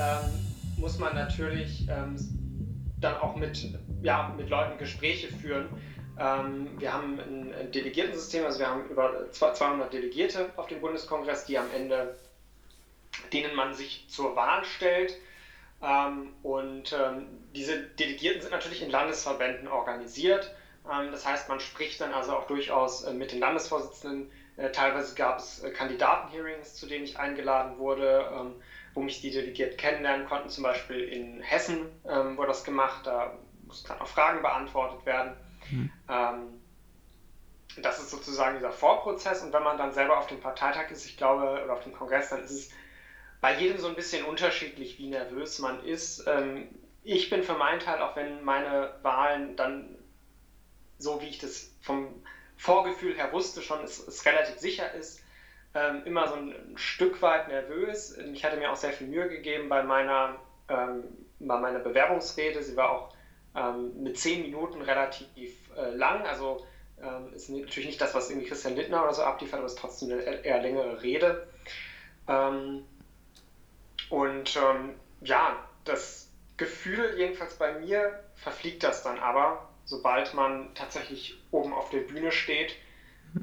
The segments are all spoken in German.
ähm, muss man natürlich ähm, dann auch mit, ja, mit Leuten Gespräche führen. Ähm, wir haben ein, Delegiertensystem, also wir haben über 200 Delegierte auf dem Bundeskongress, die am Ende, denen man sich zur Wahl stellt. Und diese Delegierten sind natürlich in Landesverbänden organisiert. Das heißt, man spricht dann also auch durchaus äh, mit den Landesvorsitzenden. Äh, teilweise gab es äh, Kandidatenhearings, zu denen ich eingeladen wurde, wo mich die Delegierten kennenlernen konnten. Zum Beispiel in Hessen ähm, wurde das gemacht. Da mussten dann auch Fragen beantwortet werden. Mhm. das ist sozusagen dieser Vorprozess. Und wenn man dann selber auf dem Parteitag ist, ich glaube, oder auf dem Kongress, dann ist es bei jedem so ein bisschen unterschiedlich, wie nervös man ist. ich bin für meinen Teil, auch wenn meine Wahlen dann so wie ich das vom Vorgefühl her wusste, schon es, es relativ sicher ist, ähm, immer so ein, Stück weit nervös. Ich hatte mir auch sehr viel Mühe gegeben bei meiner, ähm, bei meiner Bewerbungsrede. Sie war auch ähm, mit zehn Minuten relativ äh, lang. Also ähm, ist natürlich nicht das, was irgendwie Christian Littner oder so abliefert, aber es ist trotzdem eine eher längere Rede. Ähm, und ähm, ja, das Gefühl, jedenfalls bei mir, verfliegt das dann aber sobald man tatsächlich oben auf der Bühne steht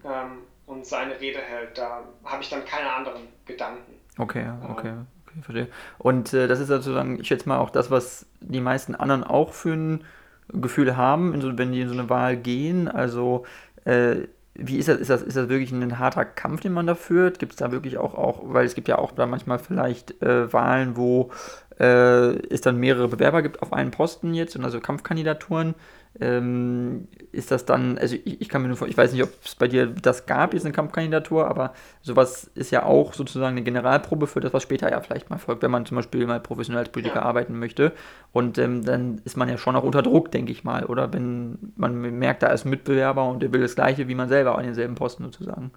ähm, und seine Rede hält, da habe ich dann keine anderen Gedanken. Okay, okay, okay, verstehe. Und äh, das ist sozusagen, ich schätze mal auch das, was die meisten anderen auch für ein Gefühl haben, so, wenn die in so eine Wahl gehen. Also äh, wie ist das? Ist das, ist das wirklich ein harter Kampf, den man da führt? Gibt es da wirklich auch, auch, weil es gibt ja auch da manchmal vielleicht äh, Wahlen, wo äh, es dann mehrere Bewerber gibt auf einen Posten jetzt und also Kampfkandidaturen ähm, ist das dann, also ich, ich, kann mir nur vor, ich weiß nicht, ob es bei dir das gab, jetzt eine Kampfkandidatur, aber sowas ist ja auch sozusagen eine Generalprobe für das, was später ja vielleicht mal folgt, wenn man zum Beispiel mal professionell als Politiker ja. arbeiten möchte. Und ähm, dann ist man ja schon auch unter Druck, denke ich mal, oder? Wenn man merkt, da ist ein Mitbewerber und der will das Gleiche wie man selber an denselben Posten sozusagen.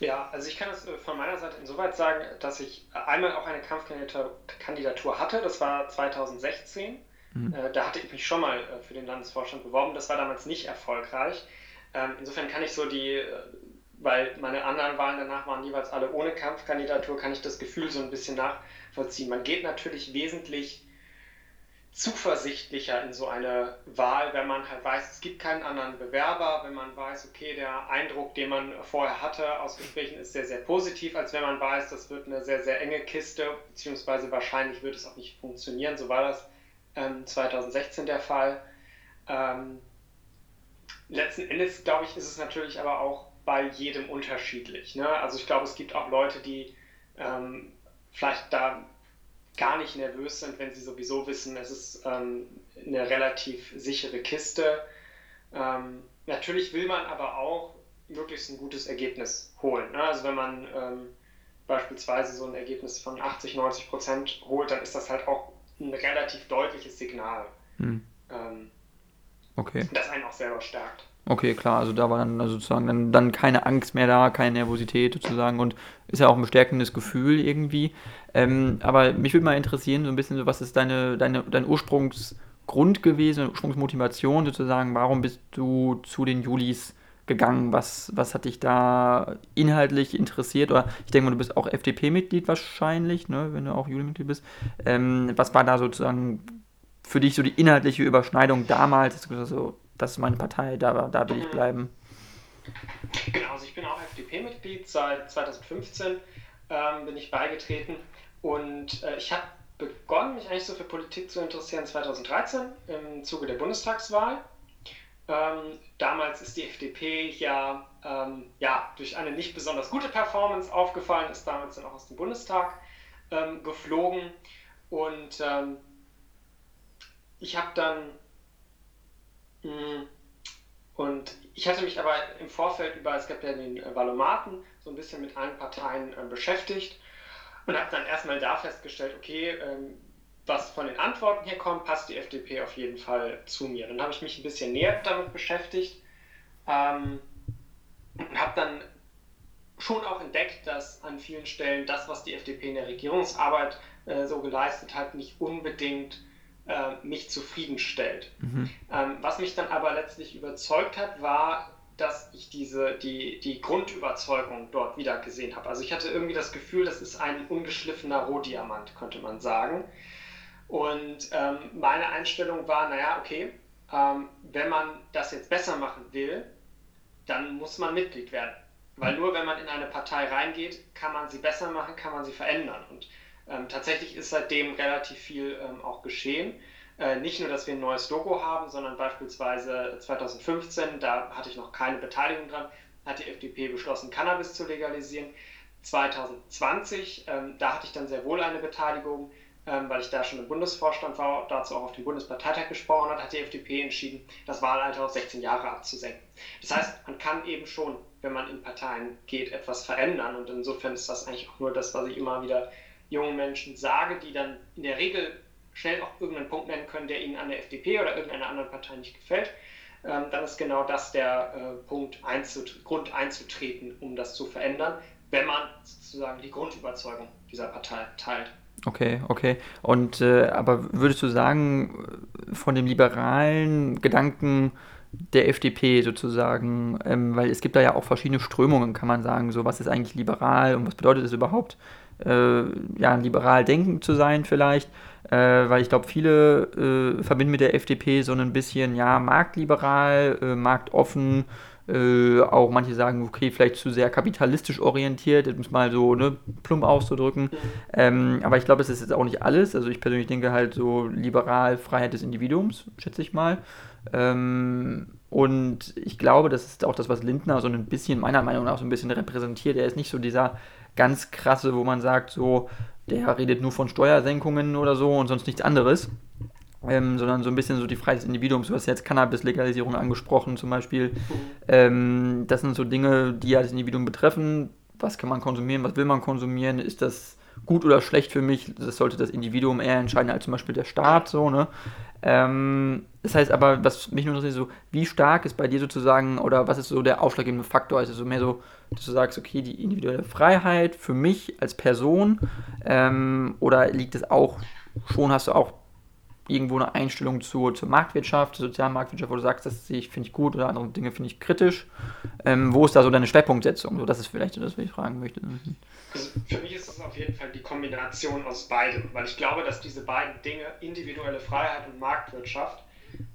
Ja, also ich kann es äh, von meiner Seite insoweit sagen, dass ich einmal auch eine Kampfkandidatur hatte, das war 2016 Mhm. Äh, da hatte ich mich schon mal äh, für den Landesvorstand beworben. Das war damals nicht erfolgreich. Ähm, insofern kann ich so die, äh, weil meine anderen Wahlen danach waren jeweils alle ohne Kampfkandidatur, kann ich das Gefühl so ein bisschen nachvollziehen. Man geht natürlich wesentlich zuversichtlicher in so eine Wahl, wenn man halt weiß, es gibt keinen anderen Bewerber, wenn man weiß, okay, der Eindruck, den man vorher hatte aus Gesprächen ist sehr, sehr positiv, als wenn man weiß, das wird eine sehr, sehr enge Kiste, beziehungsweise wahrscheinlich wird es auch nicht funktionieren. So war das ähm, 2016 der Fall. Ähm, letzten Endes, glaube ich, ist es natürlich aber auch bei jedem unterschiedlich. Ne? Also ich glaube, es gibt auch Leute, die ähm, vielleicht da gar nicht nervös sind, wenn sie sowieso wissen, es ist ähm, eine relativ sichere Kiste. Ähm, natürlich will man aber auch möglichst ein gutes Ergebnis holen. Ne? Also wenn man ähm, beispielsweise so ein Ergebnis von 80, 90 Prozent holt, dann ist das halt auch ein relativ deutliches Signal, hm. ähm, okay. das einen auch selber stärkt. Okay, klar, also da war dann also sozusagen dann, dann keine Angst mehr da, keine Nervosität sozusagen und ist ja auch ein bestärkendes Gefühl irgendwie. Ähm, aber mich würde mal interessieren, so ein bisschen so, was ist deine, deine, dein Ursprungsgrund gewesen, Ursprungsmotivation sozusagen, warum bist du zu den Julis gegangen? Was, was hat dich da inhaltlich interessiert? Oder ich denke mal, du bist auch FDP-Mitglied wahrscheinlich, ne, wenn du auch Juli-Mitglied bist. Ähm, was war da sozusagen für dich so die inhaltliche Überschneidung damals? So, das ist meine Partei, da, da will ich bleiben. Genau, also ich bin auch FDP-Mitglied. Seit 2015 ähm, bin ich beigetreten und äh, ich habe begonnen, mich eigentlich so für Politik zu interessieren 2013 im Zuge der Bundestagswahl. Ähm, damals ist die FDP ja, ähm, ja durch eine nicht besonders gute Performance aufgefallen, ist damals dann auch aus dem Bundestag ähm, geflogen. Und ähm, ich habe dann und ich hatte mich aber im Vorfeld über, es gab ja den äh, Valomaten, so ein bisschen mit allen Parteien äh, beschäftigt und habe dann erstmal da festgestellt, okay, ähm, was von den Antworten her kommt, passt die FDP auf jeden Fall zu mir. Dann habe ich mich ein bisschen näher damit beschäftigt ähm, und habe dann schon auch entdeckt, dass an vielen Stellen das, was die FDP in der Regierungsarbeit äh, so geleistet hat, nicht unbedingt äh, mich zufriedenstellt. Mhm. Ähm, was mich dann aber letztlich überzeugt hat, war dass ich diese, die, die Grundüberzeugung dort wieder gesehen habe. Also ich hatte irgendwie das Gefühl, das ist ein ungeschliffener Rohdiamant, könnte man sagen. Und ähm, meine Einstellung war, naja, okay, ähm, wenn man das jetzt besser machen will, dann muss man Mitglied werden. Weil nur wenn man in eine Partei reingeht, kann man sie besser machen, kann man sie verändern. Und ähm, tatsächlich ist seitdem relativ viel ähm, auch geschehen. Äh, nicht nur, dass wir ein neues Logo haben, sondern beispielsweise 2015, da hatte ich noch keine Beteiligung dran, hat die FDP beschlossen, Cannabis zu legalisieren. 2020, ähm, da hatte ich dann sehr wohl eine Beteiligung, ähm, weil ich da schon im Bundesvorstand war, dazu auch auf dem Bundesparteitag gesprochen hat, hat die FDP entschieden, das Wahlalter auf 16 Jahre abzusenken. Das heißt, man kann eben schon, wenn man in Parteien geht, etwas verändern und insofern ist das eigentlich auch nur das, was ich immer wieder jungen Menschen sage, die dann in der Regel schnell auch irgendeinen Punkt nennen können, der ihnen an der FDP oder irgendeiner anderen Partei nicht gefällt, ähm, dann ist genau das der äh, Punkt, einzut Grund einzutreten, um das zu verändern, wenn man sozusagen die Grundüberzeugung dieser Partei teilt. Okay, okay. Und äh, aber würdest du sagen, von dem liberalen Gedanken der FDP sozusagen, ähm, weil es gibt da ja auch verschiedene Strömungen, kann man sagen, so was ist eigentlich liberal und was bedeutet es überhaupt, äh, ja, liberal denken zu sein vielleicht, äh, weil ich glaube, viele äh, verbinden mit der FDP so ein bisschen, ja, marktliberal, äh, marktoffen, äh, auch manche sagen, okay, vielleicht zu sehr kapitalistisch orientiert, um es mal so ne, plump auszudrücken. Ähm, aber ich glaube, es ist jetzt auch nicht alles. Also ich persönlich denke halt so liberal Freiheit des Individuums, schätze ich mal. Ähm, und ich glaube, das ist auch das, was Lindner so ein bisschen, meiner Meinung nach, so ein bisschen repräsentiert. Er ist nicht so dieser ganz krasse, wo man sagt, so, der redet nur von Steuersenkungen oder so und sonst nichts anderes. Ähm, sondern so ein bisschen so die Freiheit des Individuums. Du hast jetzt Cannabis-Legalisierung angesprochen zum Beispiel. Ähm, das sind so Dinge, die ja das Individuum betreffen. Was kann man konsumieren, was will man konsumieren? Ist das gut oder schlecht für mich? Das sollte das Individuum eher entscheiden als zum Beispiel der Staat. So, ne? Ähm, das heißt aber, was mich nur interessiert, so, wie stark ist bei dir sozusagen, oder was ist so der ausschlaggebende Faktor? Also so mehr so, dass du sagst, okay, die individuelle Freiheit für mich als Person, ähm, oder liegt es auch, schon hast du auch irgendwo eine Einstellung zur, zur Marktwirtschaft, zur Sozialmarktwirtschaft, wo du sagst, das finde ich gut oder andere Dinge finde ich kritisch. Ähm, wo ist da so deine Schwerpunktsetzung? So, das ist vielleicht das, was ich fragen möchte. Also für mich ist es auf jeden Fall die Kombination aus beidem, weil ich glaube, dass diese beiden Dinge, individuelle Freiheit und Marktwirtschaft,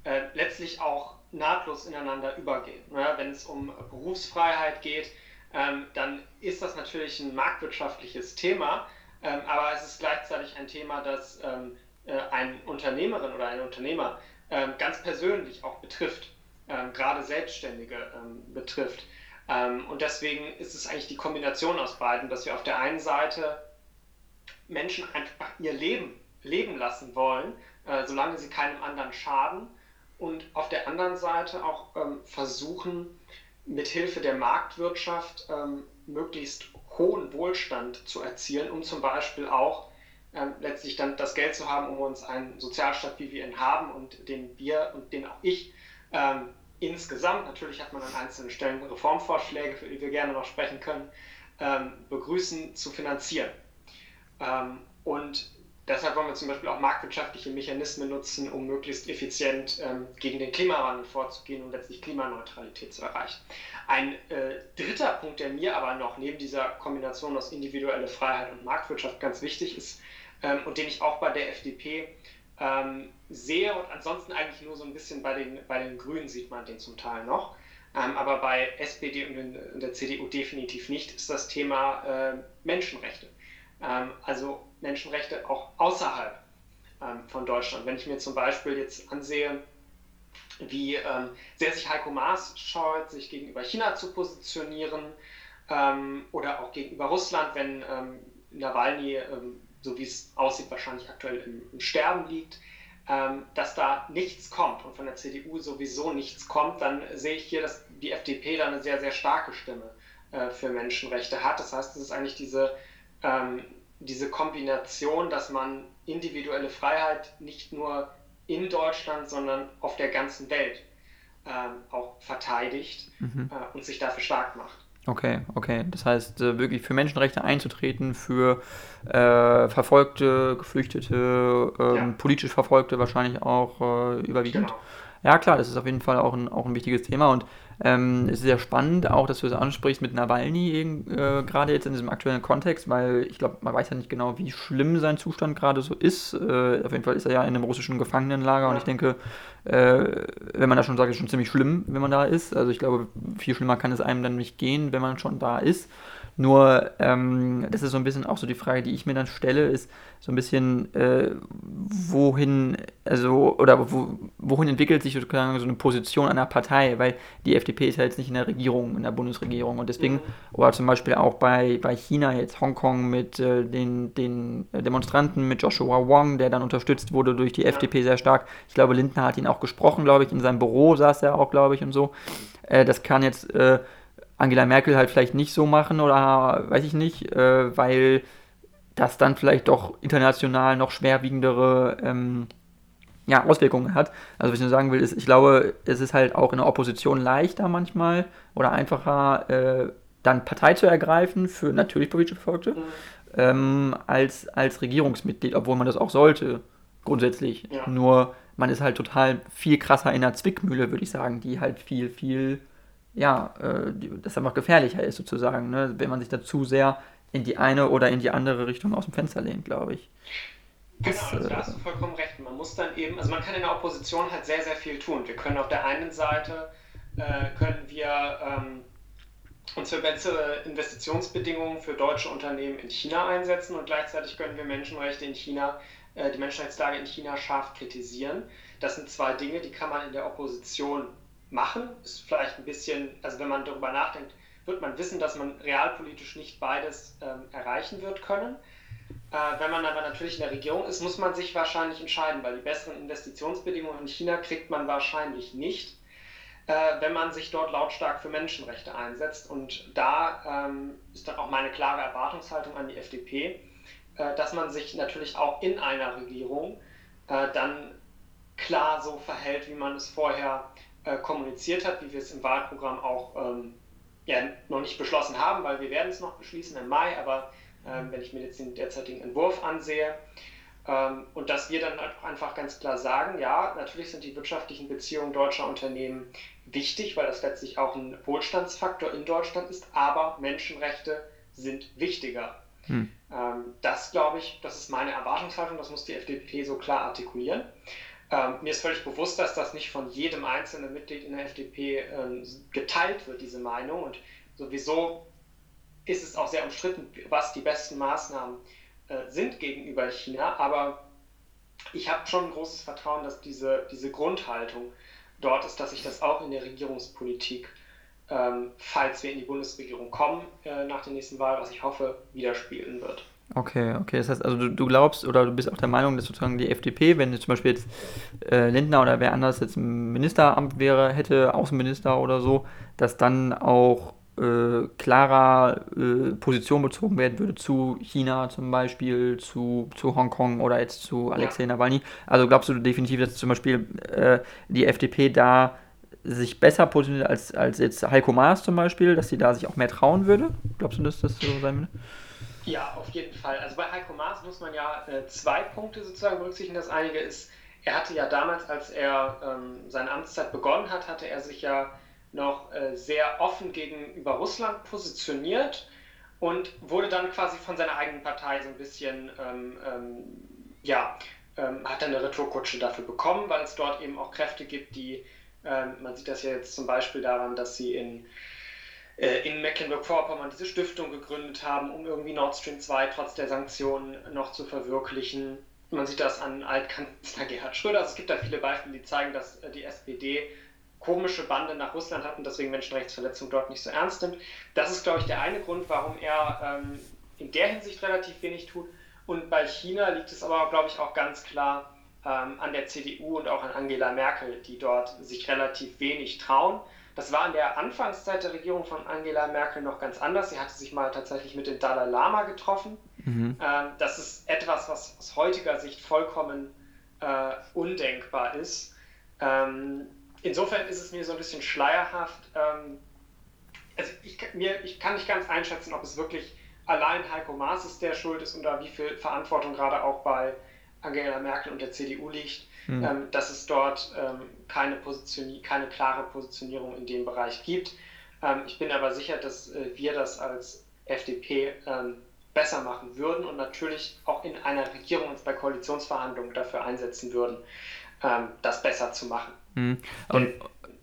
äh, letztlich auch nahtlos ineinander übergehen. Ja, wenn es um Berufsfreiheit geht, ähm, dann ist das natürlich ein marktwirtschaftliches Thema, ähm, aber es ist gleichzeitig ein Thema, das ähm, äh, eine Unternehmerin oder einen Unternehmer ähm, ganz persönlich auch betrifft, ähm, gerade Selbstständige ähm, betrifft. Ähm, und deswegen ist es eigentlich die Kombination aus beiden, dass wir auf der einen Seite Menschen einfach ihr Leben leben lassen wollen, äh, solange sie keinem anderen schaden, und auf der anderen Seite auch ähm, versuchen, mithilfe der Marktwirtschaft ähm, möglichst hohen Wohlstand zu erzielen, um zum Beispiel auch ähm, letztlich dann das Geld zu haben, um uns einen Sozialstaat, wie wir ihn haben und den wir und den auch ich ähm, insgesamt, natürlich hat man an einzelnen Stellen Reformvorschläge, für die wir gerne noch sprechen können, ähm, begrüßen, zu finanzieren. Ähm, und deshalb wollen wir zum Beispiel auch marktwirtschaftliche Mechanismen nutzen, um möglichst effizient ähm, gegen den Klimawandel vorzugehen und letztlich Klimaneutralität zu erreichen. Ein äh, dritter Punkt, der mir aber noch neben dieser Kombination aus individueller Freiheit und Marktwirtschaft ganz wichtig ist ähm, und den ich auch bei der FDP ähm, sehe und ansonsten eigentlich nur so ein bisschen bei den, bei den Grünen sieht man den zum Teil noch. Ähm, aber bei SPD und der CDU definitiv nicht, ist das Thema äh, Menschenrechte. Ähm, also Menschenrechte auch außerhalb ähm, von Deutschland. Wenn ich mir zum Beispiel jetzt ansehe, wie ähm, sehr sich Heiko Maas scheut, sich gegenüber China zu positionieren ähm, oder auch gegenüber Russland, wenn ähm, Nawalny, so wie es aussieht, wahrscheinlich aktuell im, im Sterben liegt, ähm, dass da nichts kommt und von der CDU sowieso nichts kommt, dann sehe ich hier, dass die FDP da eine sehr, sehr starke Stimme äh, für Menschenrechte hat. Das heißt, es ist eigentlich diese, ähm, diese Kombination, dass man individuelle Freiheit nicht nur in Deutschland, sondern auf der ganzen Welt ähm, auch verteidigt mhm. äh, und sich dafür stark macht. Okay, okay. Das heißt, äh, wirklich für Menschenrechte einzutreten, für äh, Verfolgte, Geflüchtete, ähm, ja. politisch Verfolgte wahrscheinlich auch äh, überwiegend. Genau. Ja, klar, das ist auf jeden Fall auch ein, auch ein wichtiges Thema. Und Ähm, es ist sehr spannend, auch dass du es ansprichst mit Nawalny, äh, gerade jetzt in diesem aktuellen Kontext, weil ich glaube, man weiß ja nicht genau, wie schlimm sein Zustand gerade so ist. Äh, auf jeden Fall ist er ja in einem russischen Gefangenenlager und ich denke, äh, wenn man da schon sagt, ist schon ziemlich schlimm, wenn man da ist. Also ich glaube, viel schlimmer kann es einem dann nicht gehen, wenn man schon da ist. Nur, ähm, das ist so ein bisschen auch so die Frage, die ich mir dann stelle, ist so ein bisschen, äh, wohin, also, oder wo, wohin entwickelt sich sozusagen so eine Position einer Partei, weil die FDP ist ja jetzt nicht in der Regierung, in der Bundesregierung und deswegen, mhm. oder zum Beispiel auch bei, bei China jetzt Hongkong mit äh, den, den Demonstranten, mit Joshua Wong, der dann unterstützt wurde durch die. FDP sehr stark. Ich glaube, Lindner hat ihn auch gesprochen, glaube ich, in seinem Büro saß er auch, glaube ich, und so. Äh, das kann jetzt, äh, Angela Merkel halt vielleicht nicht so machen oder weiß ich nicht, äh, weil das dann vielleicht doch international noch schwerwiegendere ähm, ja, Auswirkungen hat. Also was ich nur sagen will, ist, ich glaube, es ist halt auch in der Opposition leichter manchmal oder einfacher, äh, dann Partei zu ergreifen für natürlich politische Verfolgte, mhm. ähm, als, als Regierungsmitglied, obwohl man das auch sollte, grundsätzlich. Ja. Nur man ist halt total viel krasser in der Zwickmühle, würde ich sagen, die halt viel, viel ja, äh, das einfach gefährlicher ist sozusagen, ne? wenn man sich da zu sehr in die eine oder in die andere Richtung aus dem Fenster lehnt, glaube ich. Genau, also da hast du vollkommen recht. Man muss dann eben, also man kann in der Opposition halt sehr, sehr viel tun. Wir können auf der einen Seite, äh, können wir ähm, uns für bessere Investitionsbedingungen für deutsche Unternehmen in China einsetzen und gleichzeitig können wir Menschenrechte in China, äh, die Menschenrechtslage in China scharf kritisieren. Das sind zwei Dinge, die kann man in der Opposition machen. Ist vielleicht ein bisschen, also wenn man darüber nachdenkt, wird man wissen, dass man realpolitisch nicht beides ähm, erreichen wird können. Äh, wenn man aber natürlich in der Regierung ist, muss man sich wahrscheinlich entscheiden, weil die besseren Investitionsbedingungen in China kriegt man wahrscheinlich nicht, äh, wenn man sich dort lautstark für Menschenrechte einsetzt. Und da ähm, ist dann auch meine klare Erwartungshaltung an die FDP, äh, dass man sich natürlich auch in einer Regierung äh, dann klar so verhält, wie man es vorher äh, kommuniziert hat, wie wir es im Wahlprogramm auch ähm, ja, noch nicht beschlossen haben, weil wir werden es noch beschließen im Mai, aber ähm, wenn ich mir jetzt den derzeitigen Entwurf ansehe, ähm, und dass wir dann einfach ganz klar sagen, ja, natürlich sind die wirtschaftlichen Beziehungen deutscher Unternehmen wichtig, weil das letztlich auch ein Wohlstandsfaktor in Deutschland ist, aber Menschenrechte sind wichtiger. Hm. Ähm, das glaube ich, das ist meine Erwartungshaltung, das muss die FDP so klar artikulieren. Ähm, mir ist völlig bewusst, dass das nicht von jedem einzelnen Mitglied in der FDP ähm, geteilt wird, diese Meinung. Und sowieso ist es auch sehr umstritten, was die besten Maßnahmen äh, sind gegenüber China. Aber ich habe schon ein großes Vertrauen, dass diese, diese Grundhaltung dort ist, dass sich das auch in der Regierungspolitik, ähm, falls wir in die Bundesregierung kommen äh, nach der nächsten Wahl, was ich hoffe, widerspiegeln wird. Okay, okay. Das heißt also, du, du, glaubst oder du bist auch der Meinung, dass sozusagen die FDP, wenn jetzt zum Beispiel jetzt äh, Lindner oder wer anders jetzt im Ministeramt wäre, hätte, Außenminister oder so, dass dann auch äh, klarer äh, Position bezogen werden würde zu China zum Beispiel, zu, zu Hongkong oder jetzt zu Alexei ja. Nawalny. Also glaubst du definitiv, dass zum Beispiel äh, die FDP da sich besser positioniert als, als jetzt Heiko Maas zum Beispiel, dass sie da sich auch mehr trauen würde? Glaubst du, dass das so sein würde? Ja, auf jeden Fall. Also bei Heiko Maas muss man ja äh, zwei Punkte sozusagen berücksichtigen. Das eine ist, er hatte ja damals, als er ähm, seine Amtszeit begonnen hat, hatte er sich ja noch äh, sehr offen gegenüber Russland positioniert und wurde dann quasi von seiner eigenen Partei so ein bisschen, ähm, ähm, ja, ähm, hat dann eine Retourkutsche dafür bekommen, weil es dort eben auch Kräfte gibt, die, ähm, man sieht das ja jetzt zum Beispiel daran, dass sie in in Mecklenburg-Vorpommern diese Stiftung gegründet haben, um irgendwie Nord Stream 2 trotz der Sanktionen noch zu verwirklichen. Man sieht das an Altkanzler Gerhard Schröder. Also es gibt da viele Beispiele, die zeigen, dass äh, die SPD komische Bande nach Russland hat und deswegen Menschenrechtsverletzungen dort nicht so ernst nimmt. Das ist, glaube ich, der eine Grund, warum er ähm, in der Hinsicht relativ wenig tut. Und bei China liegt es aber, glaube ich, auch ganz klar ähm, an der CDU und auch an Angela Merkel, die dort sich relativ wenig trauen. Das war in der Anfangszeit der Regierung von Angela Merkel noch ganz anders. Sie hatte sich mal tatsächlich mit dem Dalai Lama getroffen. Mhm. Ähm, das ist etwas, was aus heutiger Sicht vollkommen äh, undenkbar ist. Ähm, insofern ist es mir so ein bisschen schleierhaft. Ähm, also ich, mir, ich kann nicht ganz einschätzen, ob es wirklich allein Heiko Maas ist, der schuld ist oder wie viel Verantwortung gerade auch bei Angela Merkel und der CDU liegt, hm. ähm, dass es dort ähm, keine, keine klare Positionierung in dem Bereich gibt. Ähm, ich bin aber sicher, dass äh, wir das als FDP ähm, besser machen würden und natürlich auch in einer Regierung uns bei Koalitionsverhandlungen dafür einsetzen würden, ähm, das besser zu machen. Mhm. Und,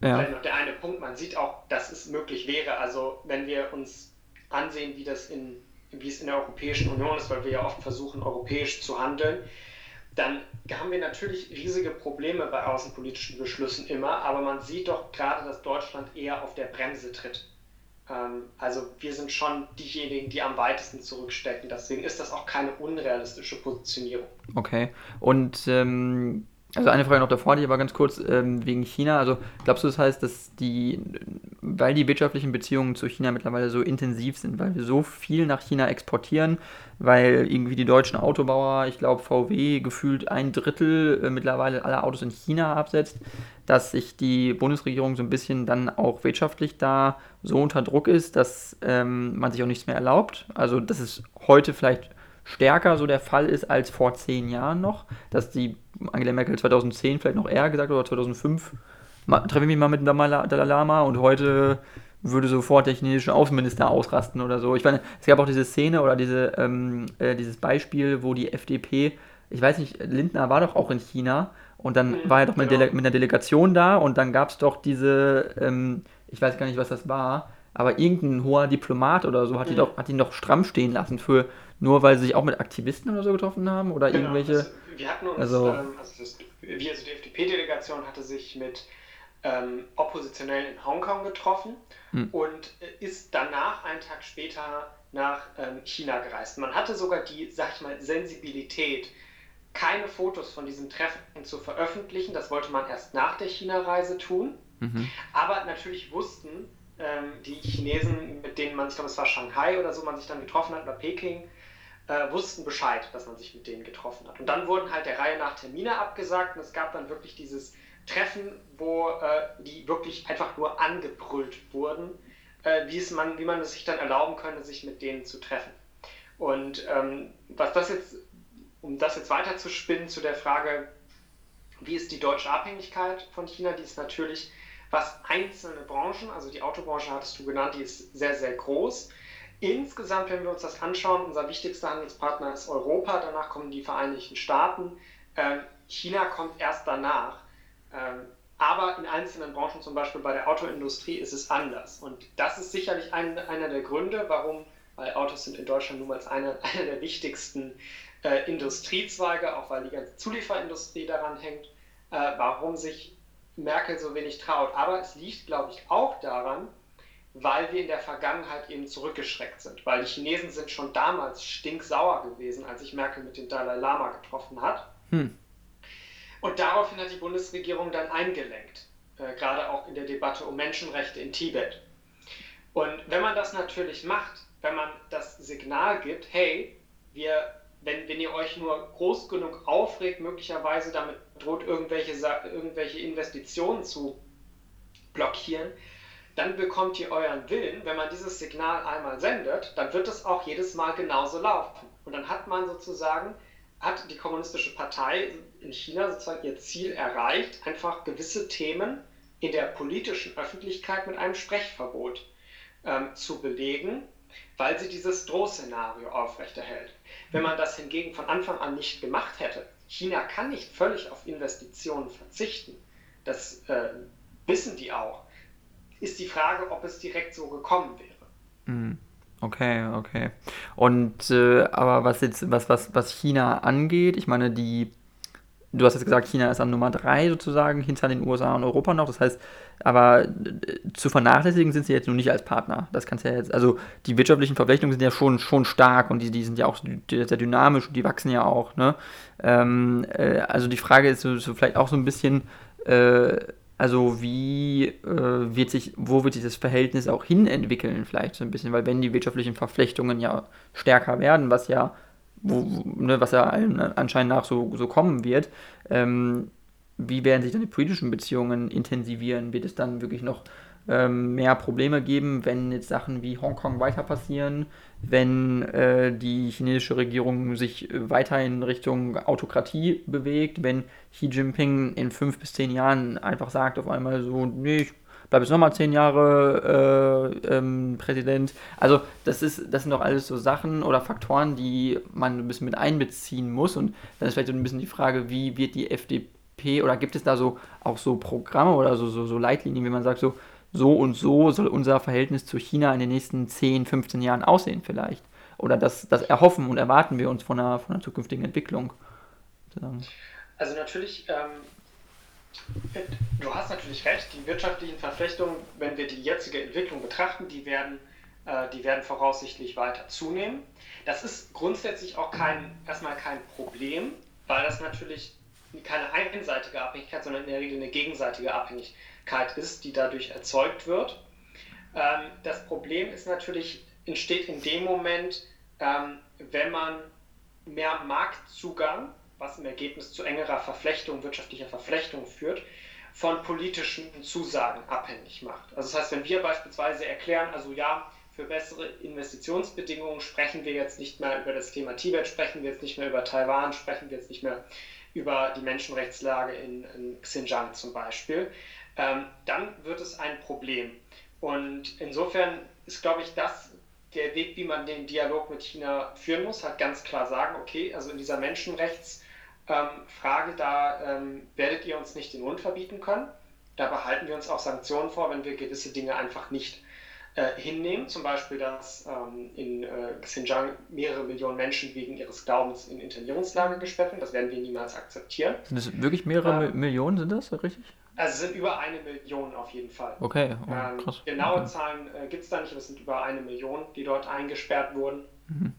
ja. Vielleicht noch der eine Punkt, man sieht auch, dass es möglich wäre. Also wenn wir uns ansehen, wie das in, wie es in der Europäischen Union ist, weil wir ja oft versuchen, europäisch zu handeln, dann haben wir natürlich riesige Probleme bei außenpolitischen Beschlüssen immer, aber man sieht doch gerade, dass Deutschland eher auf der Bremse tritt. Ähm, also wir sind schon diejenigen, die am weitesten zurückstecken. Deswegen ist das auch keine unrealistische Positionierung. Okay. Und ähm, also eine Frage noch davor, die war ganz kurz ähm, wegen China. Also glaubst du, das heißt, dass die, weil die wirtschaftlichen Beziehungen zu China mittlerweile so intensiv sind, weil wir so viel nach China exportieren, weil irgendwie die deutschen Autobauer, ich glaube VW, gefühlt ein Drittel äh, mittlerweile aller Autos in China absetzt, dass sich die Bundesregierung so ein bisschen dann auch wirtschaftlich da so unter Druck ist, dass ähm, man sich auch nichts mehr erlaubt. Also dass es heute vielleicht stärker so der Fall ist als vor zehn Jahren noch, dass die Angela Merkel 2010 vielleicht noch eher gesagt oder 2005 treffe ich mich mal mit dem Dalai Lama und heute würde sofort der chinesische Außenminister ausrasten oder so. Ich meine, es gab auch diese Szene oder diese, ähm, äh, dieses Beispiel, wo die FDP, ich weiß nicht, Lindner war doch auch in China und dann mhm, war er doch mit, genau. mit einer Delegation da und dann gab es doch diese, ähm, ich weiß gar nicht, was das war, aber irgendein hoher Diplomat oder so hat, mhm. die doch, hat ihn doch stramm stehen lassen für nur weil sie sich auch mit Aktivisten oder so getroffen haben oder genau, irgendwelche. Also wir hatten uns, also, ähm, also das, wir, also die FDP-Delegation hatte sich mit ähm, Oppositionellen in Hongkong getroffen mhm. und ist danach einen Tag später nach ähm, China gereist. Man hatte sogar die, sag ich mal, Sensibilität, keine Fotos von diesem Treffen zu veröffentlichen. Das wollte man erst nach der China-Reise tun. Mhm. Aber natürlich wussten ähm, die Chinesen, mit denen man, ich glaube, es war Shanghai oder so, man sich dann getroffen hat, oder Peking, äh, wussten Bescheid, dass man sich mit denen getroffen hat. Und dann wurden halt der Reihe nach Termine abgesagt und es gab dann wirklich dieses Treffen, wo äh, die wirklich einfach nur angebrüllt wurden, äh, wie, es man, wie man es sich dann erlauben könnte, sich mit denen zu treffen. Und ähm, was das jetzt, um das jetzt weiter zu spinnen zu der Frage, wie ist die deutsche Abhängigkeit von China, die ist natürlich was einzelne Branchen, also die Autobranche hattest du genannt, die ist sehr, sehr groß. Insgesamt, wenn wir uns das anschauen, unser wichtigster Handelspartner ist Europa, danach kommen die Vereinigten Staaten, ähm, China kommt erst danach. Ähm, aber in einzelnen Branchen, zum Beispiel bei der Autoindustrie, ist es anders. Und das ist sicherlich ein, einer der Gründe, warum, weil Autos sind in Deutschland nun mal einer, einer der wichtigsten äh, Industriezweige, auch weil die ganze Zulieferindustrie daran hängt, äh, warum sich Merkel so wenig traut. Aber es liegt, glaube ich, auch daran, weil wir in der Vergangenheit eben zurückgeschreckt sind. Weil die Chinesen sind schon damals stinksauer gewesen, als sich Merkel mit dem Dalai Lama getroffen hat. Hm. Und daraufhin hat die Bundesregierung dann eingelenkt, äh, gerade auch in der Debatte um Menschenrechte in Tibet. Und wenn man das natürlich macht, wenn man das Signal gibt, hey, wir wenn, wenn ihr euch nur groß genug aufregt, möglicherweise damit droht, irgendwelche, irgendwelche Investitionen zu blockieren, dann bekommt ihr euren Willen. Wenn man dieses Signal einmal sendet, dann wird es auch jedes Mal genauso laufen. Und dann hat man sozusagen, hat die Kommunistische Partei in China sozusagen ihr Ziel erreicht, einfach gewisse Themen in der politischen Öffentlichkeit mit einem Sprechverbot ähm, zu belegen, weil sie dieses Drohszenario aufrechterhält. Wenn man das hingegen von Anfang an nicht gemacht hätte, China kann nicht völlig auf Investitionen verzichten, das äh, wissen die auch, ist die Frage, ob es direkt so gekommen wäre. Hm. Okay, okay. Und äh, aber was jetzt, was, was, was China angeht, ich meine, die du hast jetzt gesagt, China ist an Nummer drei sozusagen hinter den USA und Europa noch. Das heißt, aber äh, zu vernachlässigen sind sie jetzt nur nicht als Partner. Das kannst ja jetzt, also die wirtschaftlichen Verflechtungen sind ja schon, schon stark und die, die sind ja auch sehr dynamisch und die wachsen ja auch. Ne? Ähm, äh, also die Frage ist so, so, vielleicht auch so ein bisschen, äh, also wie äh, wird sich, wo wird sich das Verhältnis auch hin entwickeln, vielleicht so ein bisschen, weil wenn die wirtschaftlichen Verflechtungen ja stärker werden, was ja wo, ne, was ja anscheinend nach so, so kommen wird, ähm, wie werden sich dann die politischen Beziehungen intensivieren? Wird es dann wirklich noch ähm, mehr Probleme geben, wenn jetzt Sachen wie Hongkong weiter passieren, wenn äh, die chinesische Regierung sich weiter in Richtung Autokratie bewegt, wenn Xi Jinping in fünf bis zehn Jahren einfach sagt auf einmal so, nee, ich bleibe jetzt nochmal zehn Jahre äh, ähm, Präsident. Also das ist, das sind doch alles so Sachen oder Faktoren, die man ein bisschen mit einbeziehen muss. Und dann ist vielleicht so ein bisschen die Frage, wie wird die FDP oder gibt es da so auch so Programme oder so, so, so Leitlinien, wie man sagt, so, so und so soll unser Verhältnis zu China in den nächsten 10, 15 Jahren aussehen vielleicht. Oder das, das erhoffen und erwarten wir uns von einer, von einer zukünftigen Entwicklung. Also natürlich, ähm, du hast natürlich recht, die wirtschaftlichen Verflechtungen, wenn wir die jetzige Entwicklung betrachten, die werden, äh, die werden voraussichtlich weiter zunehmen. Das ist grundsätzlich auch kein, erstmal kein Problem, weil das natürlich keine einseitige Abhängigkeit, sondern in der Regel eine gegenseitige Abhängigkeit ist, die dadurch erzeugt wird. Ähm, das Problem ist natürlich, entsteht in dem Moment, ähm, wenn man mehr Marktzugang, was im Ergebnis zu engerer Verflechtung, wirtschaftlicher Verflechtung führt, von politischen Zusagen abhängig macht. Also das heißt, wenn wir beispielsweise erklären, also ja, für bessere Investitionsbedingungen sprechen wir jetzt nicht mehr über das Thema Tibet, sprechen wir jetzt nicht mehr über Taiwan, sprechen wir jetzt nicht mehr über die Menschenrechtslage in, in Xinjiang zum Beispiel, ähm, dann wird es ein Problem. Und insofern ist, glaube ich, das der Weg, wie man den Dialog mit China führen muss, halt ganz klar sagen, okay, also in dieser Menschenrechtsfrage, ähm, da ähm, werdet ihr uns nicht den Mund verbieten können. Da behalten wir uns auch Sanktionen vor, wenn wir gewisse Dinge einfach nicht äh, hinnehmen. Zum Beispiel, dass ähm, in äh, Xinjiang mehrere Millionen Menschen wegen ihres Glaubens in Internierungslager gesperrt werden. Das werden wir niemals akzeptieren. Sind das wirklich mehrere ähm, Millionen, sind das richtig? Also es sind über eine Million auf jeden Fall. Okay, oh, ähm, krass. Genaue okay. Zahlen äh, gibt es da nicht, aber es sind über eine Million, die dort eingesperrt wurden. Mhm.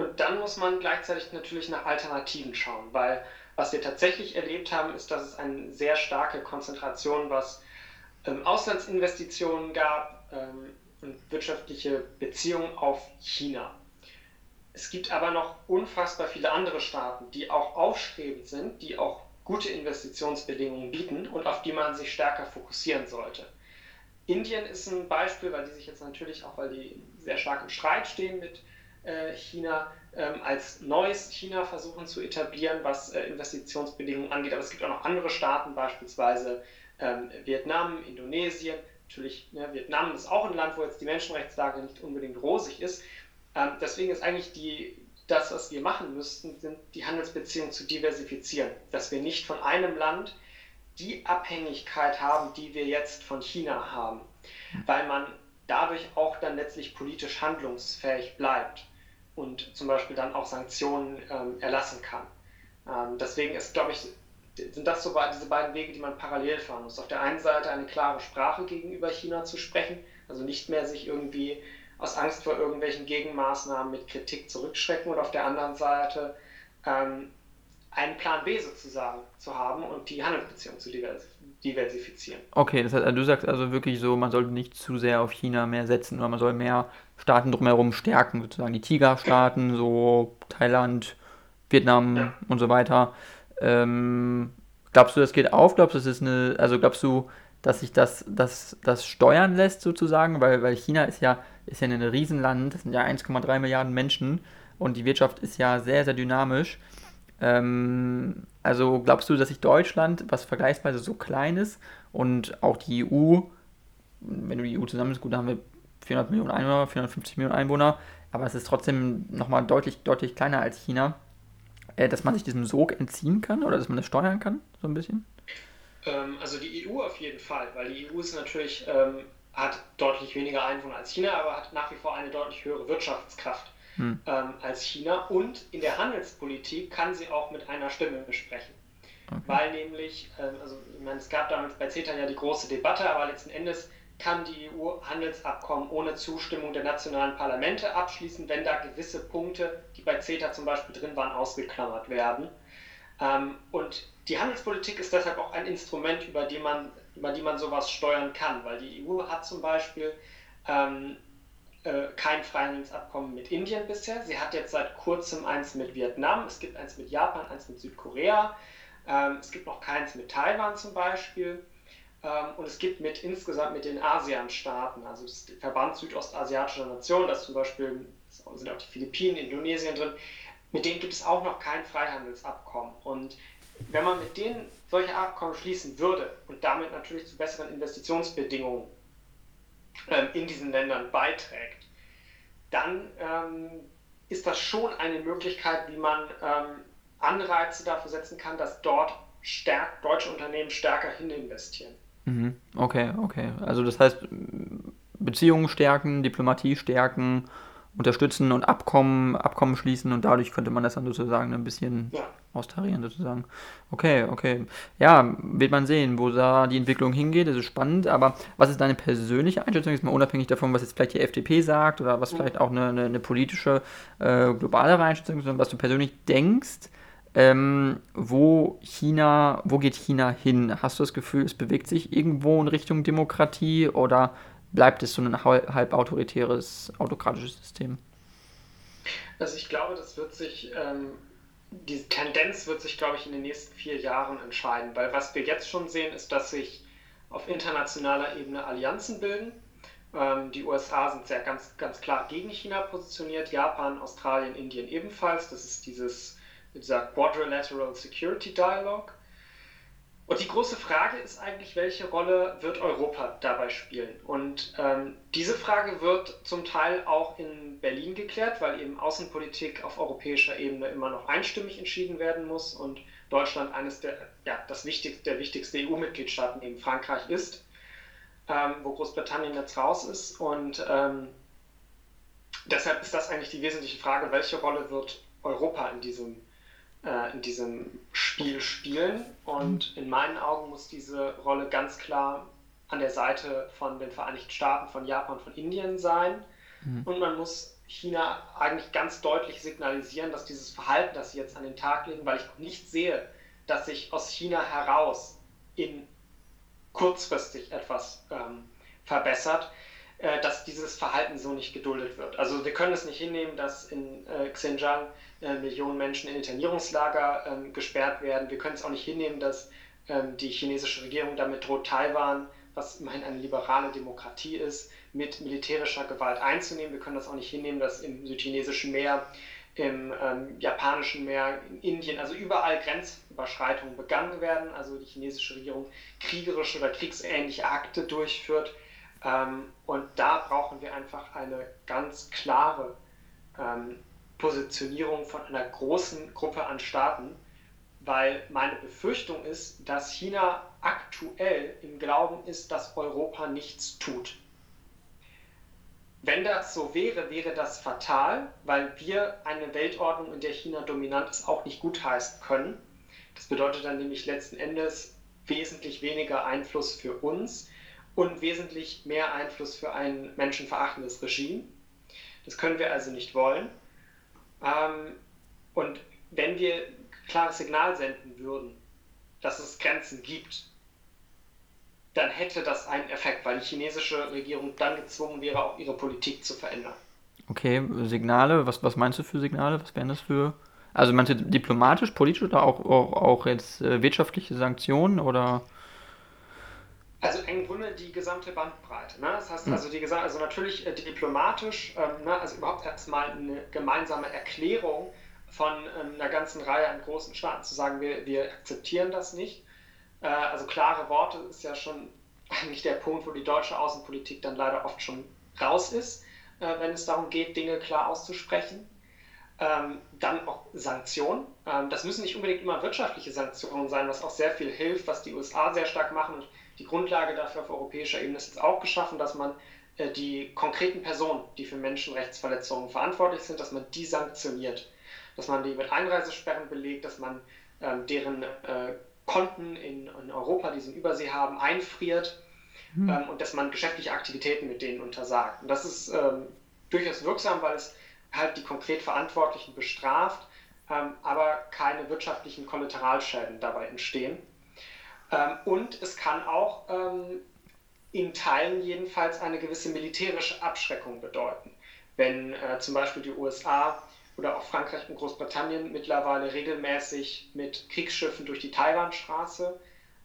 Und dann muss man gleichzeitig natürlich nach Alternativen schauen, weil was wir tatsächlich erlebt haben, ist, dass es eine sehr starke Konzentration, was ähm, Auslandsinvestitionen gab ähm, und wirtschaftliche Beziehungen auf China. Es gibt aber noch unfassbar viele andere Staaten, die auch aufstrebend sind, die auch gute Investitionsbedingungen bieten und auf die man sich stärker fokussieren sollte. Indien ist ein Beispiel, weil die sich jetzt natürlich auch, weil die sehr stark im Streit stehen mit China, ähm, als neues China versuchen zu etablieren, was äh, Investitionsbedingungen angeht. Aber es gibt auch noch andere Staaten, beispielsweise ähm, Vietnam, Indonesien. Natürlich, ne, Vietnam ist auch ein Land, wo jetzt die Menschenrechtslage nicht unbedingt rosig ist. Ähm, deswegen ist eigentlich die, das, was wir machen müssten, sind die Handelsbeziehungen zu diversifizieren. Dass wir nicht von einem Land die Abhängigkeit haben, die wir jetzt von China haben. Weil man dadurch auch dann letztlich politisch handlungsfähig bleibt und zum Beispiel dann auch Sanktionen ähm, erlassen kann. Ähm, deswegen ist, glaube ich, sind das so diese beiden Wege, die man parallel fahren muss. Auf der einen Seite eine klare Sprache gegenüber China zu sprechen, also nicht mehr sich irgendwie aus Angst vor irgendwelchen Gegenmaßnahmen mit Kritik zurückschrecken und auf der anderen Seite ähm, einen Plan B sozusagen zu haben und die Handelsbeziehungen zu diversifizieren. Okay, das heißt, also du sagst also wirklich so, man sollte nicht zu sehr auf China mehr setzen, sondern man soll mehr Staaten drumherum stärken, sozusagen die Tiger-Staaten, so Thailand, Vietnam ja. und so weiter. Ähm, glaubst du, das geht auf? Glaubst du, das ist eine, also glaubst du, dass sich das, das, das steuern lässt sozusagen? Weil, weil China ist ja, ist ja ein Riesenland, das sind ja 1,3 Milliarden Menschen und die Wirtschaft ist ja sehr, sehr dynamisch. Ähm, also glaubst du, dass sich Deutschland, was vergleichsweise so klein ist und auch die EU, wenn du die EU zusammen ist, gut, da haben wir 400 Millionen Einwohner, 450 Millionen Einwohner, aber es ist trotzdem nochmal deutlich, deutlich kleiner als China äh, dass man sich diesem Sog entziehen kann oder dass man das steuern kann, so ein bisschen? Ähm, also die EU auf jeden Fall, weil die EU ist natürlich, ähm, hat deutlich weniger Einwohner als China, aber hat nach wie vor eine deutlich höhere Wirtschaftskraft hm. ähm, als China und in der Handelspolitik kann sie auch mit einer Stimme besprechen. Okay. Weil nämlich, ähm, also ich meine, es gab damals bei CETA ja die große Debatte, aber letzten Endes kann die EU Handelsabkommen ohne Zustimmung der nationalen Parlamente abschließen, wenn da gewisse Punkte, die bei CETA zum Beispiel drin waren, ausgeklammert werden. Ähm, und die Handelspolitik ist deshalb auch ein Instrument, über die man, über die man sowas steuern kann, weil die EU hat zum Beispiel ähm, äh, kein Freihandelsabkommen mit Indien bisher. Sie hat jetzt seit kurzem eins mit Vietnam, es gibt eins mit Japan, eins mit Südkorea, ähm, es gibt noch keins mit Taiwan zum Beispiel. Ähm, und es gibt mit insgesamt mit den ASEAN-Staaten, also das Verband südostasiatischer Nationen, das zum Beispiel sind auch die Philippinen, Indonesien drin, mit denen gibt es auch noch kein Freihandelsabkommen. Und wenn man mit denen solche Abkommen schließen würde und damit natürlich zu besseren Investitionsbedingungen ähm, in diesen Ländern beiträgt, dann ähm, ist das schon eine Möglichkeit, wie man Anreize dafür setzen kann, dass dort stärk, deutsche Unternehmen stärker hin investieren. Mhm. Okay, okay. Also das heißt, Beziehungen stärken, Diplomatie stärken, unterstützen und Abkommen, Abkommen schließen und dadurch könnte man das dann sozusagen ein bisschen ja. austarieren sozusagen. Okay, okay. Ja, wird man sehen, wo da die Entwicklung hingeht, das ist spannend, aber was ist deine persönliche Einschätzung, jetzt mal unabhängig davon, was jetzt vielleicht die FDP sagt oder was vielleicht auch eine, eine, eine politische, äh, globalere Einschätzung ist, was du persönlich denkst, ähm, wo China, wo geht China hin? Hast du das Gefühl, es bewegt sich irgendwo in Richtung Demokratie oder bleibt es so ein halb autoritäres, autokratisches System? Also ich glaube, das wird sich, ähm, diese Tendenz wird sich, glaube ich, in den nächsten vier Jahren entscheiden, weil was wir jetzt schon sehen, ist, dass sich auf internationaler Ebene Allianzen bilden. Ähm, die USA sind sehr ganz, ganz klar gegen China positioniert, Japan, Australien, Indien ebenfalls. Das ist dieses dieser Quadrilateral Security Dialogue. Und die große Frage ist eigentlich, welche Rolle wird Europa dabei spielen? Und ähm, diese Frage wird zum Teil auch in Berlin geklärt, weil eben Außenpolitik auf europäischer Ebene immer noch einstimmig entschieden werden muss und Deutschland eines der, ja, das wichtigste, der wichtigste EU-Mitgliedstaaten neben Frankreich ist, ähm, wo Großbritannien jetzt raus ist. Und ähm, deshalb ist das eigentlich die wesentliche Frage, welche Rolle wird Europa in diesem äh, in diesem Spiel spielen. Und in meinen Augen muss diese Rolle ganz klar an der Seite von den Vereinigten Staaten, von Japan, von Indien sein. Mhm. Und man muss China eigentlich ganz deutlich signalisieren, dass dieses Verhalten, das sie jetzt an den Tag legen, weil ich nicht sehe, dass sich aus China heraus in kurzfristig etwas ähm, verbessert, äh, dass dieses Verhalten so nicht geduldet wird. Also wir können es nicht hinnehmen, dass in äh, Xinjiang Millionen Menschen in Internierungslager ähm, gesperrt werden. Wir können es auch nicht hinnehmen, dass ähm, die chinesische Regierung damit droht, Taiwan, was immerhin eine liberale Demokratie ist, mit militärischer Gewalt einzunehmen. Wir können das auch nicht hinnehmen, dass im südchinesischen Meer, im ähm, japanischen Meer, in Indien, also überall Grenzüberschreitungen begangen werden. Also die chinesische Regierung kriegerische oder kriegsähnliche Akte durchführt. Ähm, und da brauchen wir einfach eine ganz klare ähm, Positionierung von einer großen Gruppe an Staaten, weil meine Befürchtung ist, dass China aktuell im Glauben ist, dass Europa nichts tut. Wenn das so wäre, wäre das fatal, weil wir eine Weltordnung, in der China dominant ist, auch nicht gutheißen können. Das bedeutet dann nämlich letzten Endes wesentlich weniger Einfluss für uns und wesentlich mehr Einfluss für ein menschenverachtendes Regime. Das können wir also nicht wollen. Ähm, und wenn wir ein klares Signal senden würden, dass es Grenzen gibt, dann hätte das einen Effekt, weil die chinesische Regierung dann gezwungen wäre, auch ihre Politik zu verändern. Okay, Signale, was, was meinst du für Signale? Was wären das für. Also meinst du diplomatisch, politisch oder auch, auch, auch jetzt äh, wirtschaftliche Sanktionen oder? Also im Grunde die gesamte Bandbreite. Ne? Das heißt hm. also, die, also natürlich äh, diplomatisch, ähm, ne? also überhaupt erstmal eine gemeinsame Erklärung von ähm, einer ganzen Reihe an großen Staaten zu sagen, wir, wir akzeptieren das nicht. Äh, also klare Worte ist ja schon eigentlich der Punkt, wo die deutsche Außenpolitik dann leider oft schon raus ist, äh, wenn es darum geht, Dinge klar auszusprechen. Ähm, dann auch Sanktionen. Ähm, das müssen nicht unbedingt immer wirtschaftliche Sanktionen sein, was auch sehr viel hilft, was die USA sehr stark machen. Und die Grundlage dafür auf europäischer Ebene ist jetzt auch geschaffen, dass man äh, die konkreten Personen, die für Menschenrechtsverletzungen verantwortlich sind, dass man die sanktioniert. Dass man die mit Einreisesperren belegt, dass man ähm, deren äh, Konten in, in, Europa, die sie in Übersee haben, einfriert mhm. ähm, und dass man geschäftliche Aktivitäten mit denen untersagt. Und das ist ähm, durchaus wirksam, weil es halt die konkret Verantwortlichen bestraft, ähm, aber keine wirtschaftlichen Kollateralschäden dabei entstehen. Ähm, und es kann auch ähm, in Teilen jedenfalls eine gewisse militärische Abschreckung bedeuten. Wenn äh, zum Beispiel die USA oder auch Frankreich und Großbritannien mittlerweile regelmäßig mit Kriegsschiffen durch die Taiwanstraße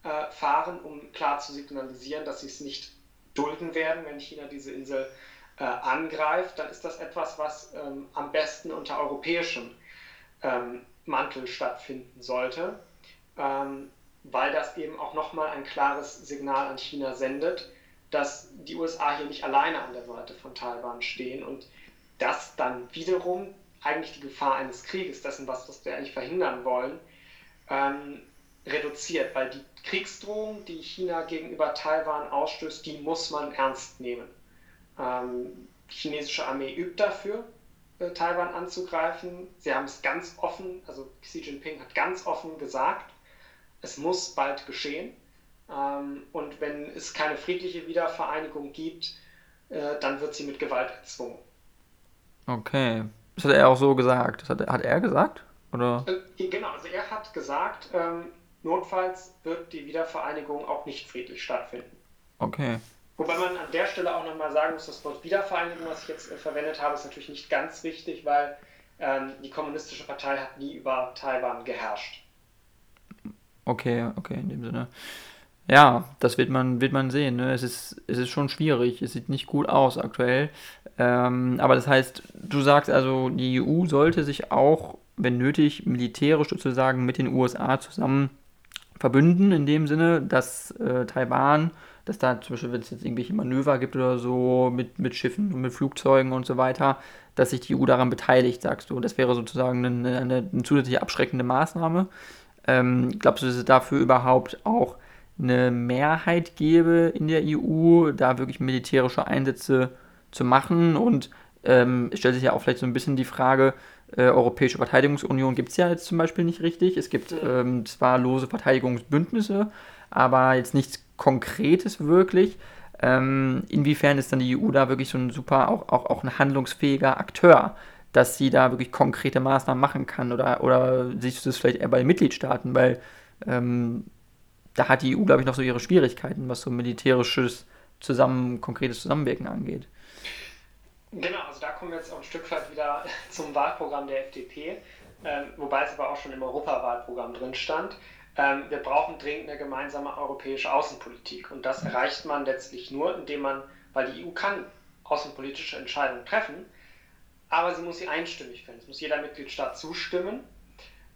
äh, fahren, um klar zu signalisieren, dass sie es nicht dulden werden, wenn China diese Insel äh, angreift, dann ist das etwas, was ähm, am besten unter europäischem ähm, Mantel stattfinden sollte, ähm, weil das eben auch nochmal ein klares Signal an China sendet, dass die USA hier nicht alleine an der Seite von Taiwan stehen und das dann wiederum eigentlich die Gefahr eines Krieges, dessen, was, wir eigentlich verhindern wollen, ähm, reduziert, weil die Kriegsdrohung, die China gegenüber Taiwan ausstößt, die muss man ernst nehmen. Ähm, die chinesische Armee übt dafür, äh, Taiwan anzugreifen. Sie haben es ganz offen, also Xi Jinping hat ganz offen gesagt, es muss bald geschehen. Ähm, und wenn es keine friedliche Wiedervereinigung gibt, äh, dann wird sie mit Gewalt erzwungen. Okay. Das hat er auch so gesagt. Das hat, hat er gesagt? Oder? Äh, genau, also er hat gesagt, ähm, notfalls wird die Wiedervereinigung auch nicht friedlich stattfinden. Okay. Wobei man an der Stelle auch nochmal sagen muss, das Wort Wiedervereinigung, was ich jetzt äh, verwendet habe, ist natürlich nicht ganz richtig, weil ähm, die Kommunistische Partei hat nie über Taiwan geherrscht. Okay, okay, in dem Sinne. Ja, das wird man, wird man sehen. Ne? Es, ist, es ist schon schwierig. Es sieht nicht gut aus aktuell. Ähm, aber das heißt, du sagst also, die EU sollte sich auch, wenn nötig, militärisch sozusagen mit den USA zusammen verbünden, in dem Sinne, dass äh, Taiwan, dass da zum Beispiel, wenn es jetzt irgendwelche Manöver gibt oder so mit, mit Schiffen und mit Flugzeugen und so weiter, dass sich die EU daran beteiligt, sagst du. Das wäre sozusagen eine, eine, eine zusätzliche abschreckende Maßnahme. Ähm, glaubst du, dass es dafür überhaupt auch eine Mehrheit gäbe in der EU, da wirklich militärische Einsätze zu machen? Und ähm, es stellt sich ja auch vielleicht so ein bisschen die Frage, äh, Europäische Verteidigungsunion gibt es ja jetzt zum Beispiel nicht richtig. Es gibt ähm, zwar lose Verteidigungsbündnisse, aber jetzt nichts Konkretes wirklich. Ähm, inwiefern ist dann die EU da wirklich so ein super, auch, auch, auch ein handlungsfähiger Akteur? Dass sie da wirklich konkrete Maßnahmen machen kann? Oder, oder du das vielleicht eher bei den Mitgliedstaaten? Weil ähm, da hat die EU, glaube ich, noch so ihre Schwierigkeiten, was so militärisches zusammen, konkretes Zusammenwirken angeht. Genau, also da kommen wir jetzt auch ein Stück weit wieder zum Wahlprogramm der FDP, ähm, wobei es aber auch schon im Europawahlprogramm drin stand. Ähm, wir brauchen dringend eine gemeinsame europäische Außenpolitik und das erreicht man letztlich nur, indem man, weil die EU kann außenpolitische Entscheidungen treffen, aber sie muss sie einstimmig finden. Es muss jeder Mitgliedstaat zustimmen.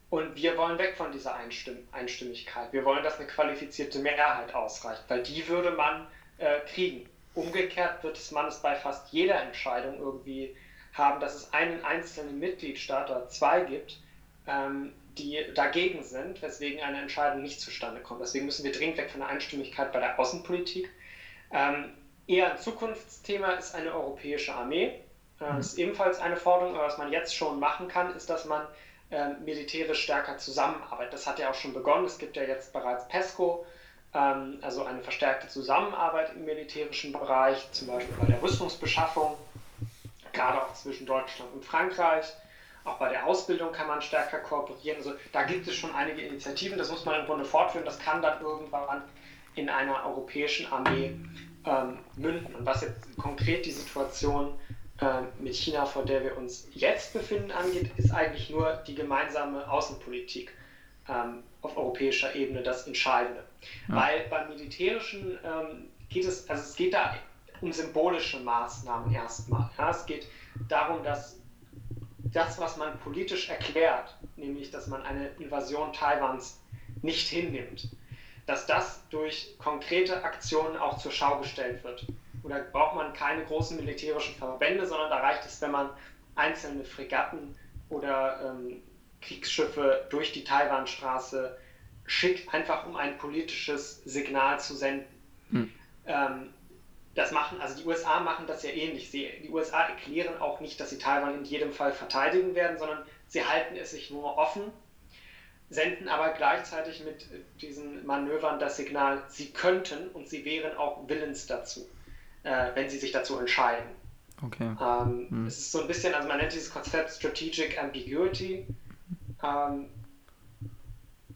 Und wir wollen weg von dieser Einstimm Einstimmigkeit. Wir wollen, dass eine qualifizierte Mehrheit ausreicht, weil die würde man äh, kriegen. Umgekehrt wird es man es bei fast jeder Entscheidung irgendwie haben, dass es einen einzelnen Mitgliedstaat oder zwei gibt, ähm, die dagegen sind, weswegen eine Entscheidung nicht zustande kommt. Deswegen müssen wir dringend weg von der Einstimmigkeit bei der Außenpolitik. Ähm, eher ein Zukunftsthema ist eine europäische Armee. Das mhm. ist ebenfalls eine Forderung, aber was man jetzt schon machen kann, ist, dass man äh, militärisch stärker zusammenarbeitet. Das hat ja auch schon begonnen. Es gibt ja jetzt bereits PESCO, ähm, also eine verstärkte Zusammenarbeit im militärischen Bereich, zum Beispiel bei der Rüstungsbeschaffung, gerade auch zwischen Deutschland und Frankreich. Auch bei der Ausbildung kann man stärker kooperieren. Also da gibt es schon einige Initiativen, das muss man im Grunde fortführen. Das kann dann irgendwann in einer europäischen Armee ähm, münden. Und was jetzt konkret die Situation äh, mit China, vor der wir uns jetzt befinden, angeht, ist eigentlich nur die gemeinsame Außenpolitik ähm, auf europäischer Ebene das Entscheidende. Ja. Weil beim Militärischen ähm, geht es, also es geht da um symbolische Maßnahmen erstmal. Ja? Es geht darum, dass das, was man politisch erklärt, nämlich dass man eine Invasion Taiwans nicht hinnimmt, dass das durch konkrete Aktionen auch zur Schau gestellt wird oder braucht man keine großen militärischen Verbände, sondern da reicht es, wenn man einzelne Fregatten oder ähm, Kriegsschiffe durch die Taiwanstraße schickt, einfach um ein politisches Signal zu senden. Hm. Ähm, das machen, also die USA machen das ja ähnlich. Sie, die USA erklären auch nicht, dass sie Taiwan in jedem Fall verteidigen werden, sondern sie halten es sich nur offen, senden aber gleichzeitig mit diesen Manövern das Signal, sie könnten und sie wären auch willens dazu äh, wenn sie sich dazu entscheiden. Okay. Ähm, hm. Es ist so ein bisschen, also man nennt dieses Konzept Strategic Ambiguity. Ähm,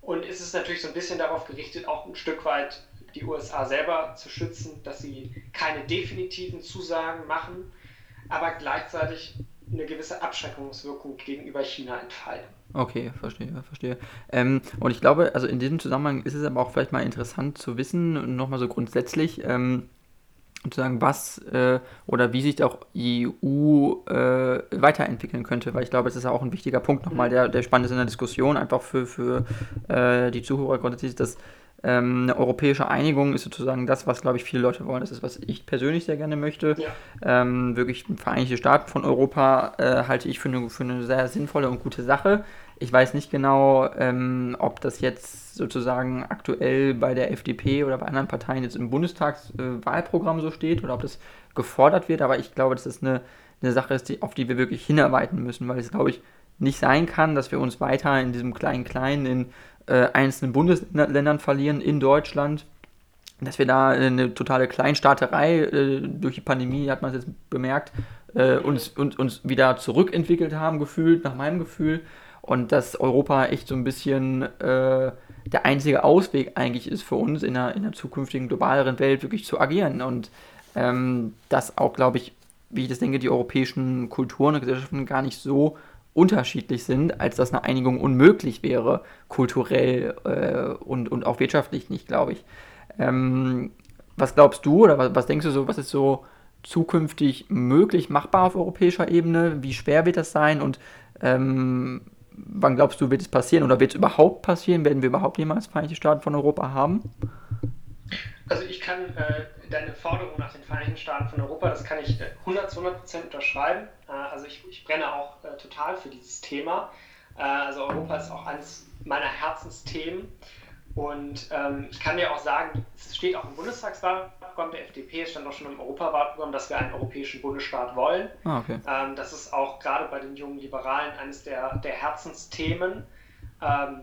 und es ist natürlich so ein bisschen darauf gerichtet, auch ein Stück weit die USA selber zu schützen, dass sie keine definitiven Zusagen machen. Aber gleichzeitig eine gewisse Abschreckungswirkung gegenüber China entfalten. Okay, verstehe, verstehe. Ähm, und ich glaube, also in diesem Zusammenhang ist es aber auch vielleicht mal interessant zu wissen, nochmal so grundsätzlich, ähm, sozusagen, was äh, oder wie sich auch die EU äh, weiterentwickeln könnte, weil ich glaube, es ist ja auch ein wichtiger Punkt nochmal, der, der spannend ist in der Diskussion, einfach für, für äh, die Zuhörer grundsätzlich, dass ähm, eine europäische Einigung ist sozusagen das, was, glaube ich, viele Leute wollen. Das ist, was ich persönlich sehr gerne möchte. Ja. Ähm, wirklich Vereinigte Staaten von Europa äh, halte ich für eine, für eine sehr sinnvolle und gute Sache. Ich weiß nicht genau, ähm, ob das jetzt sozusagen aktuell bei der FDP oder bei anderen Parteien jetzt im Bundestagswahlprogramm äh, so steht oder ob das gefordert wird, aber ich glaube, dass das eine, eine Sache ist, die, auf die wir wirklich hinarbeiten müssen, weil es, glaube ich, nicht sein kann, dass wir uns weiter in diesem kleinen Kleinen in äh, einzelnen Bundesländern verlieren, in Deutschland. Dass wir da eine totale Kleinstaaterei äh, durch die Pandemie, hat man es jetzt bemerkt, äh, uns, uns, uns wieder zurückentwickelt haben, gefühlt, nach meinem Gefühl. Und dass Europa echt so ein bisschen äh, der einzige Ausweg eigentlich ist für uns in einer, in einer zukünftigen globaleren Welt wirklich zu agieren. Und ähm, dass auch, glaube ich, wie ich das denke, die europäischen Kulturen und Gesellschaften gar nicht so unterschiedlich sind, als dass eine Einigung unmöglich wäre, kulturell äh, und, und auch wirtschaftlich nicht, glaube ich. Ähm, was glaubst du oder was, was, denkst du so, was ist so zukünftig möglich, machbar auf europäischer Ebene? Wie schwer wird das sein und ähm, wann glaubst du, wird es passieren oder wird es überhaupt passieren? Werden wir überhaupt jemals Vereinigte Staaten von Europa haben? Also ich kann äh, deine Forderung nach den Vereinigten Staaten von Europa, das kann ich 100 zu 100 Prozent unterschreiben. Äh, also ich, ich, brenne auch äh, total für dieses Thema. Äh, also Europa ist auch eines meiner Herzensthemen. Und ähm, ich kann dir auch sagen, es steht auch im Bundestagswahlprogramm der FDP, es stand auch schon im Europawahlprogramm, dass wir einen europäischen Bundesstaat wollen. Ah, okay. ähm, das ist auch gerade bei den jungen Liberalen eines der, der Herzensthemen. Ähm,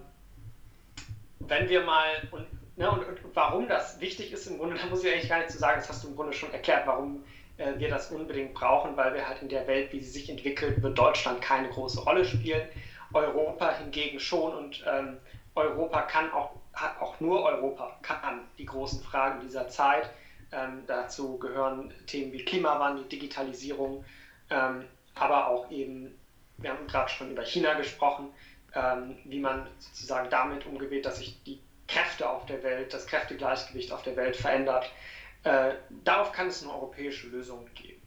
wenn wir mal, und Ne, und, und, warum das wichtig ist im Grunde, da muss ich eigentlich gar nicht zu sagen, das hast du im Grunde schon erklärt, warum äh, wir das unbedingt brauchen, weil wir halt in der Welt, wie sie sich entwickelt, wird Deutschland keine große Rolle spielen. Europa hingegen schon und ähm, Europa kann auch, auch nur Europa kann die großen Fragen dieser Zeit. Ähm, dazu gehören Themen wie Klimawandel, Digitalisierung, ähm, aber auch eben, wir haben gerade schon über China gesprochen, ähm, wie man sozusagen damit umgeht, dass sich die Kräfte auf der Welt, das Kräftegleichgewicht auf der Welt verändert. Äh, darauf kann es nur europäische Lösungen geben.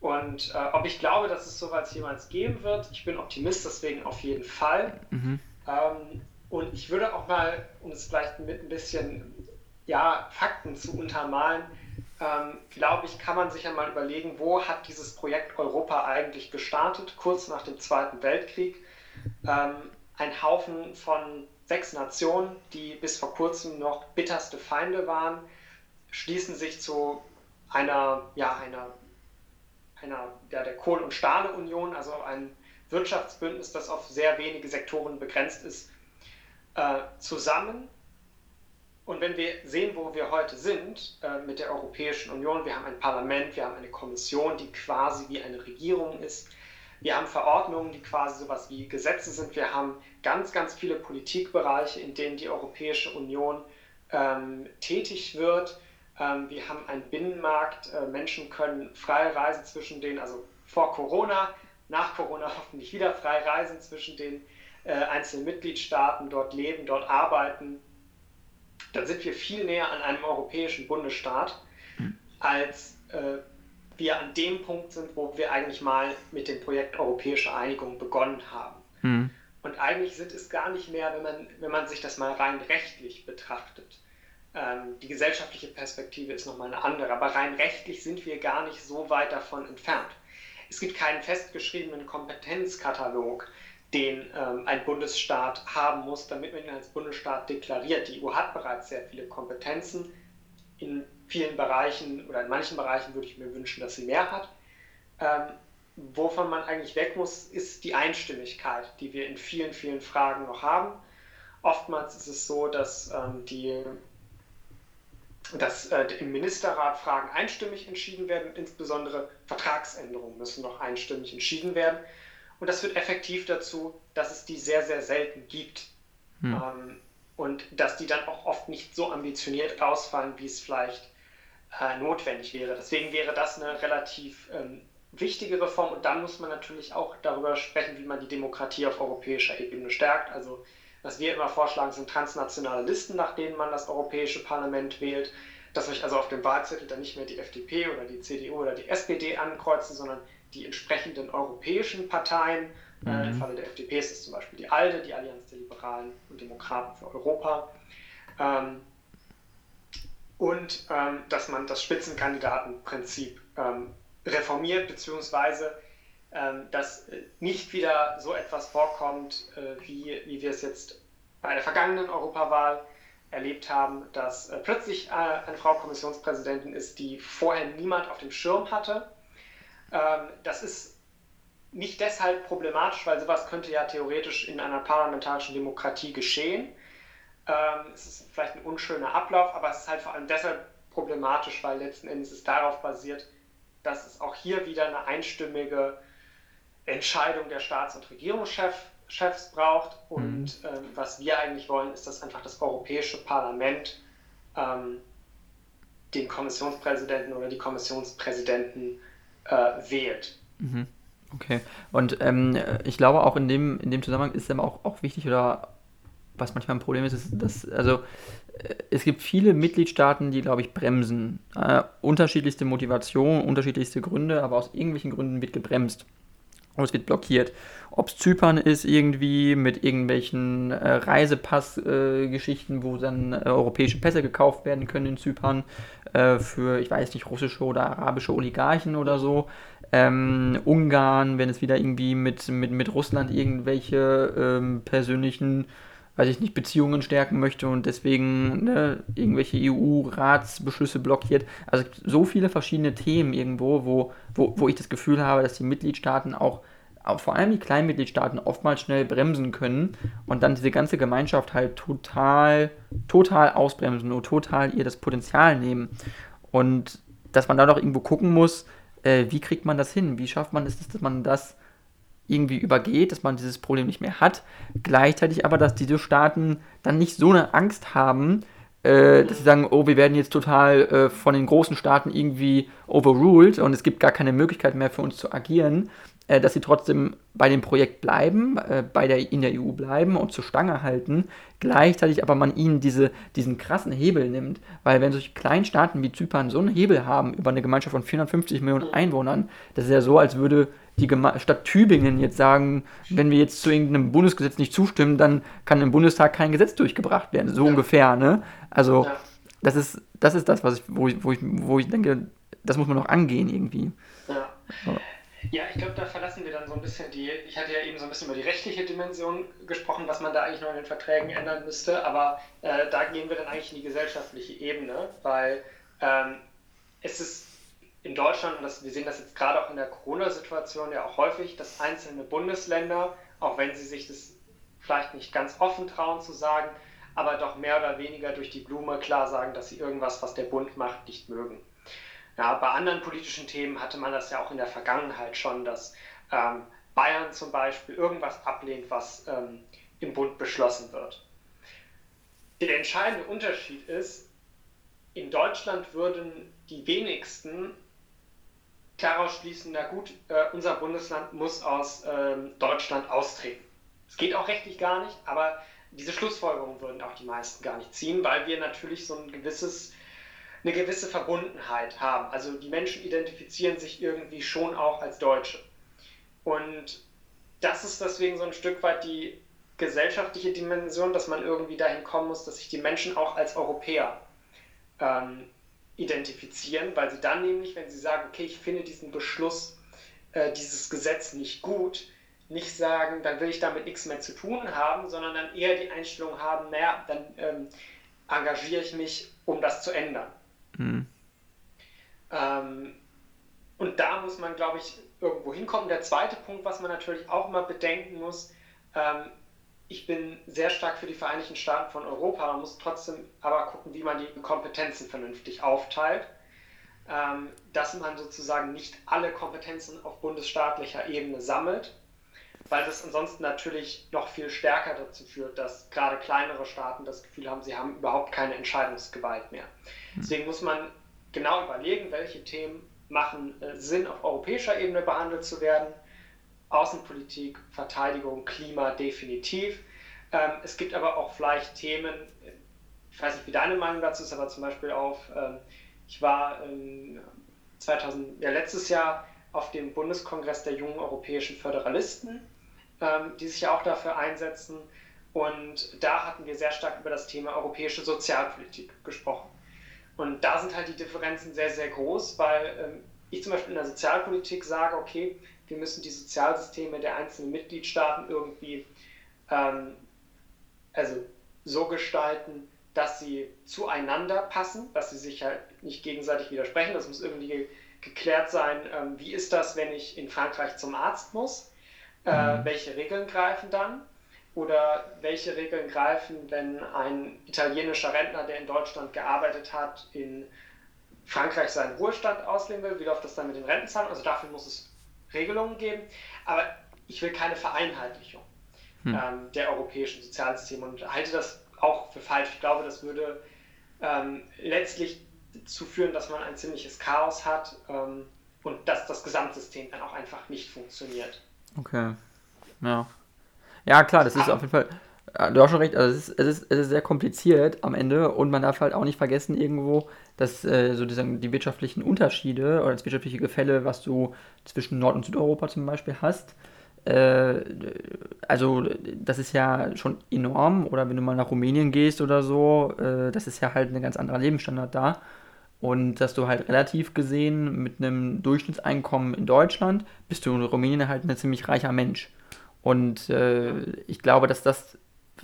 Und äh, ob ich glaube, dass es sowas jemals geben wird, ich bin Optimist, deswegen auf jeden Fall. Mhm. Ähm, und ich würde auch mal, um es vielleicht mit ein bisschen ja, Fakten zu untermalen, ähm, glaube ich, kann man sich ja mal überlegen, wo hat dieses Projekt Europa eigentlich gestartet, kurz nach dem Zweiten Weltkrieg. Ähm, ein Haufen von sechs Nationen, die bis vor kurzem noch bitterste Feinde waren, schließen sich zu einer, ja, einer, einer ja, der Kohl- und Stahleunion, also ein Wirtschaftsbündnis, das auf sehr wenige Sektoren begrenzt ist, äh, zusammen. Und wenn wir sehen, wo wir heute sind äh, mit der Europäischen Union, wir haben ein Parlament, wir haben eine Kommission, die quasi wie eine Regierung ist, wir haben Verordnungen, die quasi sowas wie Gesetze sind. Wir haben ganz, ganz viele Politikbereiche, in denen die Europäische Union ähm, tätig wird. Ähm, wir haben einen Binnenmarkt. Äh, Menschen können frei reisen zwischen den, also vor Corona, nach Corona hoffentlich wieder frei reisen zwischen den äh, einzelnen Mitgliedstaaten, dort leben, dort arbeiten. Dann sind wir viel näher an einem europäischen Bundesstaat hm. als äh, wir an dem Punkt sind, wo wir eigentlich mal mit dem Projekt Europäische Einigung begonnen haben. Mhm. Und eigentlich sind es gar nicht mehr, wenn man, wenn man sich das mal rein rechtlich betrachtet. Ähm, die gesellschaftliche Perspektive ist nochmal eine andere, aber rein rechtlich sind wir gar nicht so weit davon entfernt. Es gibt keinen festgeschriebenen Kompetenzkatalog, den ähm, ein Bundesstaat haben muss, damit man ihn als Bundesstaat deklariert. Die EU hat bereits sehr viele Kompetenzen in vielen Bereichen oder in manchen Bereichen würde ich mir wünschen, dass sie mehr hat. Ähm, wovon man eigentlich weg muss, ist die Einstimmigkeit, die wir in vielen, vielen Fragen noch haben. Oftmals ist es so, dass, ähm, die, dass äh, im Ministerrat Fragen einstimmig entschieden werden, insbesondere Vertragsänderungen müssen noch einstimmig entschieden werden. Und das führt effektiv dazu, dass es die sehr, sehr selten gibt. Hm. Ähm, und dass die dann auch oft nicht so ambitioniert ausfallen, wie es vielleicht äh, notwendig wäre. Deswegen wäre das eine relativ ähm, wichtige Reform und dann muss man natürlich auch darüber sprechen, wie man die Demokratie auf europäischer Ebene stärkt. Also was wir immer vorschlagen, sind transnationale Listen, nach denen man das Europäische Parlament wählt, dass sich also auf dem Wahlzettel dann nicht mehr die FDP oder die CDU oder die SPD ankreuzen, sondern die entsprechenden europäischen Parteien. Mhm. Äh, Im Falle der FDP ist es zum Beispiel die ALDE, die Allianz der Liberalen und Demokraten für Europa. Ähm, und ähm, dass man das Spitzenkandidatenprinzip ähm, reformiert, beziehungsweise ähm, dass äh, nicht wieder so etwas vorkommt, äh, wie, wie wir es jetzt bei der vergangenen Europawahl erlebt haben, dass äh, plötzlich eine Frau Kommissionspräsidentin ist, die vorher niemand auf dem Schirm hatte. Ähm, das ist nicht deshalb problematisch, weil sowas könnte ja theoretisch in einer parlamentarischen Demokratie geschehen. Ähm, es ist vielleicht ein unschöner Ablauf, aber es ist halt vor allem deshalb problematisch, weil letzten Endes es darauf basiert, dass es auch hier wieder eine einstimmige Entscheidung der Staats- und Regierungschefs braucht. Und mhm. ähm, was wir eigentlich wollen, ist, dass einfach das Europäische Parlament ähm, den Kommissionspräsidenten oder die Kommissionspräsidenten äh, wählt. Mhm. Okay. Und ähm, ich glaube auch in dem, in dem Zusammenhang ist es auch, auch wichtig oder was manchmal ein Problem ist, ist, dass, also äh, es gibt viele Mitgliedstaaten, die, glaube ich, bremsen. Äh, unterschiedlichste Motivationen, unterschiedlichste Gründe, aber aus irgendwelchen Gründen wird gebremst. Und es wird blockiert. Ob es Zypern ist, irgendwie mit irgendwelchen äh, Reisepassgeschichten, äh, wo dann äh, europäische Pässe gekauft werden können in Zypern äh, für, ich weiß nicht, russische oder arabische Oligarchen oder so. Ähm, Ungarn, wenn es wieder irgendwie mit, mit, mit Russland irgendwelche ähm, persönlichen weiß ich nicht, Beziehungen stärken möchte und deswegen ne, irgendwelche EU-Ratsbeschlüsse blockiert. Also so viele verschiedene Themen irgendwo, wo, wo, wo ich das Gefühl habe, dass die Mitgliedstaaten auch, auch vor allem die kleinen Mitgliedstaaten oftmals schnell bremsen können und dann diese ganze Gemeinschaft halt total, total ausbremsen und total ihr das Potenzial nehmen. Und dass man da doch irgendwo gucken muss, äh, wie kriegt man das hin? Wie schafft man es, dass man das irgendwie übergeht, dass man dieses Problem nicht mehr hat. Gleichzeitig aber, dass diese Staaten dann nicht so eine Angst haben, äh, dass sie sagen, oh, wir werden jetzt total äh, von den großen Staaten irgendwie overruled und es gibt gar keine Möglichkeit mehr für uns zu agieren, äh, dass sie trotzdem bei dem Projekt bleiben, äh, bei der, in der EU bleiben und zur Stange halten, gleichzeitig aber man ihnen diese, diesen krassen Hebel nimmt, weil wenn solche kleinen Staaten wie Zypern so einen Hebel haben über eine Gemeinschaft von 450 Millionen Einwohnern, das ist ja so, als würde die Stadt Tübingen jetzt sagen, wenn wir jetzt zu irgendeinem Bundesgesetz nicht zustimmen, dann kann im Bundestag kein Gesetz durchgebracht werden, so ja. ungefähr, ne? Also ja. das ist das ist das, was ich, wo ich, wo ich, wo ich denke, das muss man noch angehen irgendwie. Ja. Ja, ich glaube, da verlassen wir dann so ein bisschen die, ich hatte ja eben so ein bisschen über die rechtliche Dimension gesprochen, was man da eigentlich noch in den Verträgen ändern müsste, aber äh, da gehen wir dann eigentlich in die gesellschaftliche Ebene, weil ähm, es ist in Deutschland, und das, wir sehen das jetzt gerade auch in der Corona-Situation ja auch häufig, dass einzelne Bundesländer, auch wenn sie sich das vielleicht nicht ganz offen trauen zu sagen, aber doch mehr oder weniger durch die Blume klar sagen, dass sie irgendwas, was der Bund macht, nicht mögen. Ja, bei anderen politischen Themen hatte man das ja auch in der Vergangenheit schon, dass ähm, Bayern zum Beispiel irgendwas ablehnt, was ähm, im Bund beschlossen wird. Der entscheidende Unterschied ist, in Deutschland würden die wenigsten daraus schließen, na gut, äh, unser Bundesland muss aus ähm, Deutschland austreten. Es geht auch rechtlich gar nicht, aber diese Schlussfolgerung würden auch die meisten gar nicht ziehen, weil wir natürlich so ein gewisses eine gewisse Verbundenheit haben. Also die Menschen identifizieren sich irgendwie schon auch als Deutsche. Und das ist deswegen so ein Stück weit die gesellschaftliche Dimension, dass man irgendwie dahin kommen muss, dass sich die Menschen auch als Europäer ähm, identifizieren, weil sie dann nämlich, wenn sie sagen, okay, ich finde diesen Beschluss, äh, dieses Gesetz nicht gut, nicht sagen, dann will ich damit nichts mehr zu tun haben, sondern dann eher die Einstellung haben, naja, dann ähm, engagiere ich mich, um das zu ändern. Mhm. Ähm, und da muss man, glaube ich, irgendwo hinkommen. Der zweite Punkt, was man natürlich auch immer bedenken muss, ähm, ich bin sehr stark für die Vereinigten Staaten von Europa, man muss trotzdem aber gucken, wie man die Kompetenzen vernünftig aufteilt. Ähm, dass man sozusagen nicht alle Kompetenzen auf bundesstaatlicher Ebene sammelt, weil das ansonsten natürlich noch viel stärker dazu führt, dass gerade kleinere Staaten das Gefühl haben, sie haben überhaupt keine Entscheidungsgewalt mehr. Hm. Deswegen muss man genau überlegen, welche Themen machen äh, Sinn, auf europäischer Ebene behandelt zu werden. Außenpolitik, Verteidigung, Klima definitiv. Ähm, es gibt aber auch vielleicht Themen, ich weiß nicht, wie deine Meinung dazu ist, aber zum Beispiel auf, ähm, ich war 2000, ja, letztes Jahr auf dem Bundeskongress der jungen europäischen Föderalisten, ähm, die sich ja auch dafür einsetzen. Und da hatten wir sehr stark über das Thema europäische Sozialpolitik gesprochen. Und da sind halt die Differenzen sehr, sehr groß, weil ähm, ich zum Beispiel in der Sozialpolitik sage, okay, wir müssen die Sozialsysteme der einzelnen Mitgliedstaaten irgendwie ähm, also so gestalten, dass sie zueinander passen, dass sie sich halt nicht gegenseitig widersprechen. Das muss irgendwie geklärt sein, ähm, wie ist das, wenn ich in Frankreich zum Arzt muss? Äh, mhm. Welche Regeln greifen dann? Oder welche Regeln greifen, wenn ein italienischer Rentner, der in Deutschland gearbeitet hat, in Frankreich seinen Ruhestand ausleben will? Wie läuft das dann mit den Rentenzahlungen? Also dafür muss es Regelungen geben. Aber ich will keine Vereinheitlichung hm. ähm, der europäischen Sozialsysteme und halte das auch für falsch. Ich glaube, das würde ähm, letztlich zu führen, dass man ein ziemliches Chaos hat ähm, und dass das Gesamtsystem dann auch einfach nicht funktioniert. Okay. Ja. Ja, klar, das ist auf jeden Fall. Du hast schon recht, also es ist, es, ist, es ist sehr kompliziert am Ende und man darf halt auch nicht vergessen, irgendwo, dass äh, so die, die wirtschaftlichen Unterschiede oder das wirtschaftliche Gefälle, was du zwischen Nord- und Südeuropa zum Beispiel hast, äh, also das ist ja schon enorm. Oder wenn du mal nach Rumänien gehst oder so, äh, das ist ja halt ein ganz anderer Lebensstandard da. Und dass du halt relativ gesehen mit einem Durchschnittseinkommen in Deutschland bist du in Rumänien halt ein ziemlich reicher Mensch. Und äh, ich glaube, dass das,